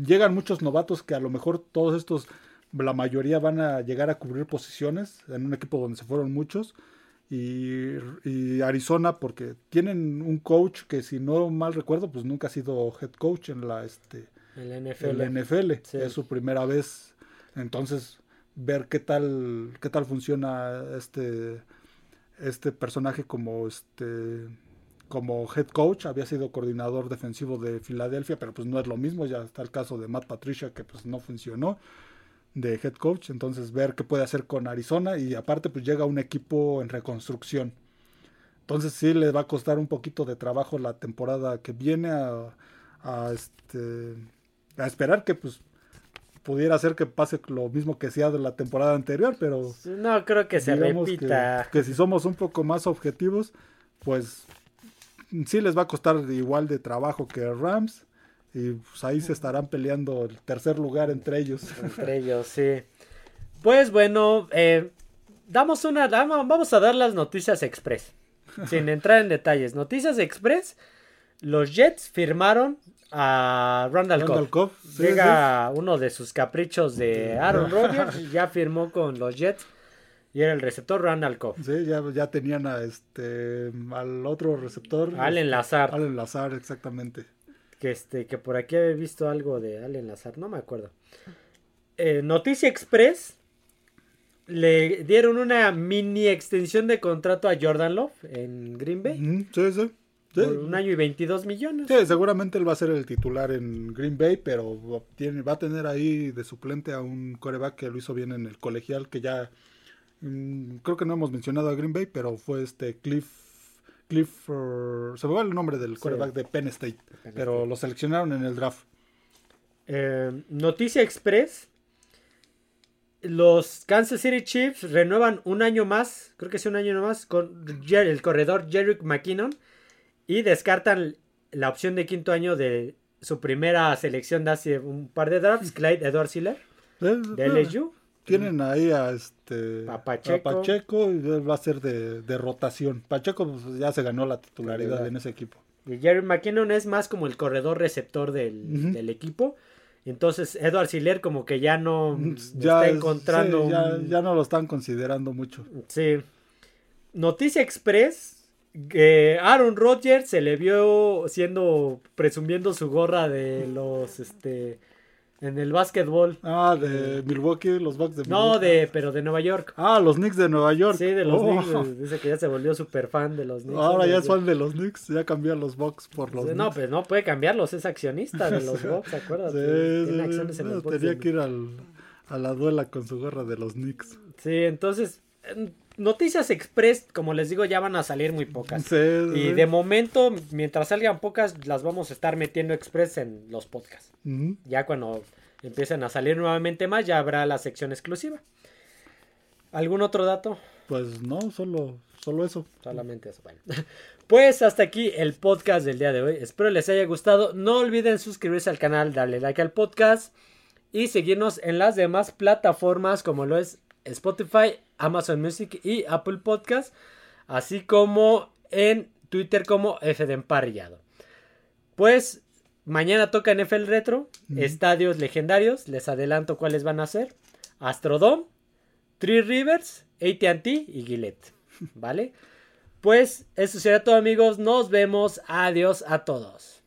llegan muchos novatos que a lo mejor todos estos, la mayoría van a llegar a cubrir posiciones en un equipo donde se fueron muchos y, Arizona porque tienen un coach que si no mal recuerdo pues nunca ha sido head coach en la este el NFL, NFL. es su primera vez. Entonces ver qué tal qué tal funciona este este personaje como este como head coach. Había sido coordinador defensivo de Filadelfia pero pues no es lo mismo. Ya está el caso de Matt Patricia que pues no funcionó de head coach, entonces ver qué puede hacer con Arizona y aparte pues llega un equipo en reconstrucción. Entonces sí le va a costar un poquito de trabajo la temporada que viene a, a este a esperar que pues pudiera ser que pase lo mismo que sea de la temporada anterior, pero no creo que se repita. Que, que si somos un poco más objetivos, pues sí les va a costar igual de trabajo que Rams y pues ahí se estarán peleando el tercer lugar entre ellos. [LAUGHS] Entre ellos, sí. Pues bueno, eh, damos una, vamos a dar las noticias express, [LAUGHS] sin entrar en detalles. Noticias express, los Jets firmaron a Randall, Cobb. Llega uno de sus caprichos de Aaron [LAUGHS] Rodgers, ya firmó con los Jets. Y era el receptor Randall Cobb. Sí, ya, ya tenían a este al otro receptor. Al enlazar. Al enlazar, exactamente que este que por aquí había visto algo de Allen Lazar, no me acuerdo. Eh, Noticia Express le dieron una mini extensión de contrato a Jordan Love en Green Bay. sí, sí. Por un año y 22 millones. Sí, seguramente él va a ser el titular en Green Bay, pero tiene, va a tener ahí de suplente a un coreback que lo hizo bien en el colegial, que ya mm, creo que no hemos mencionado a Green Bay, pero fue este Cliff Clifford, se me va el nombre del quarterback de Penn State, pero lo seleccionaron en el draft. Eh, Noticia Express. Los Kansas City Chiefs renuevan un año más, creo que es un año más, con el corredor Jerick McKinnon y descartan la opción de quinto año de su primera selección de hace un par de drafts, Clyde Edward Siller, de LSU. Tienen ahí a este Pacheco. y va a ser de, rotación. Pacheco pues, ya se ganó la titularidad en ese equipo. Y Jerry McKinnon es más como el corredor receptor del, equipo. Entonces Edward Siller como que ya no ya, está encontrando. ya, no lo están considerando mucho. Sí. Noticia Express. Que Aaron Rodgers se le vio siendo presumiendo su gorra de los este en el básquetbol. Ah, de Milwaukee, los Bucks de Milwaukee. No, de, pero de Nueva York. Ah, los Knicks de Nueva York. Sí, de los Knicks. Oh. [LAUGHS] Dice que ya se volvió súper fan de los Knicks. Ahora ya es fan de los Knicks, ya cambió los Bucks por los No, pues no puede cambiarlos, es accionista de los [LAUGHS] Bucks, acuérdate. Sí, Tiene acciones en los Tenía que ir al, a la duela con su gorra de los Knicks. Sí, entonces, noticias express, como les digo, ya van a salir muy pocas. Sí, y de momento, mientras salgan pocas, las vamos a estar metiendo express en los podcasts. Ya cuando empiecen a salir nuevamente más, ya habrá la sección exclusiva. ¿Algún otro dato? Pues no, solo, solo eso. Solamente eso. Bueno. [LAUGHS] Pues hasta aquí el podcast del día de hoy. Espero les haya gustado. No olviden suscribirse al canal, darle like al podcast y seguirnos en las demás plataformas como lo es Spotify, Amazon Music y Apple Podcast, así como en Twitter como F de Emparrillado. Pues Mañana toca NFL Retro, estadios legendarios, les adelanto cuáles van a ser. Astrodome, Three Rivers, ATT y Gillette. [LAUGHS] ¿Vale? Pues eso será todo amigos, nos vemos, adiós a todos.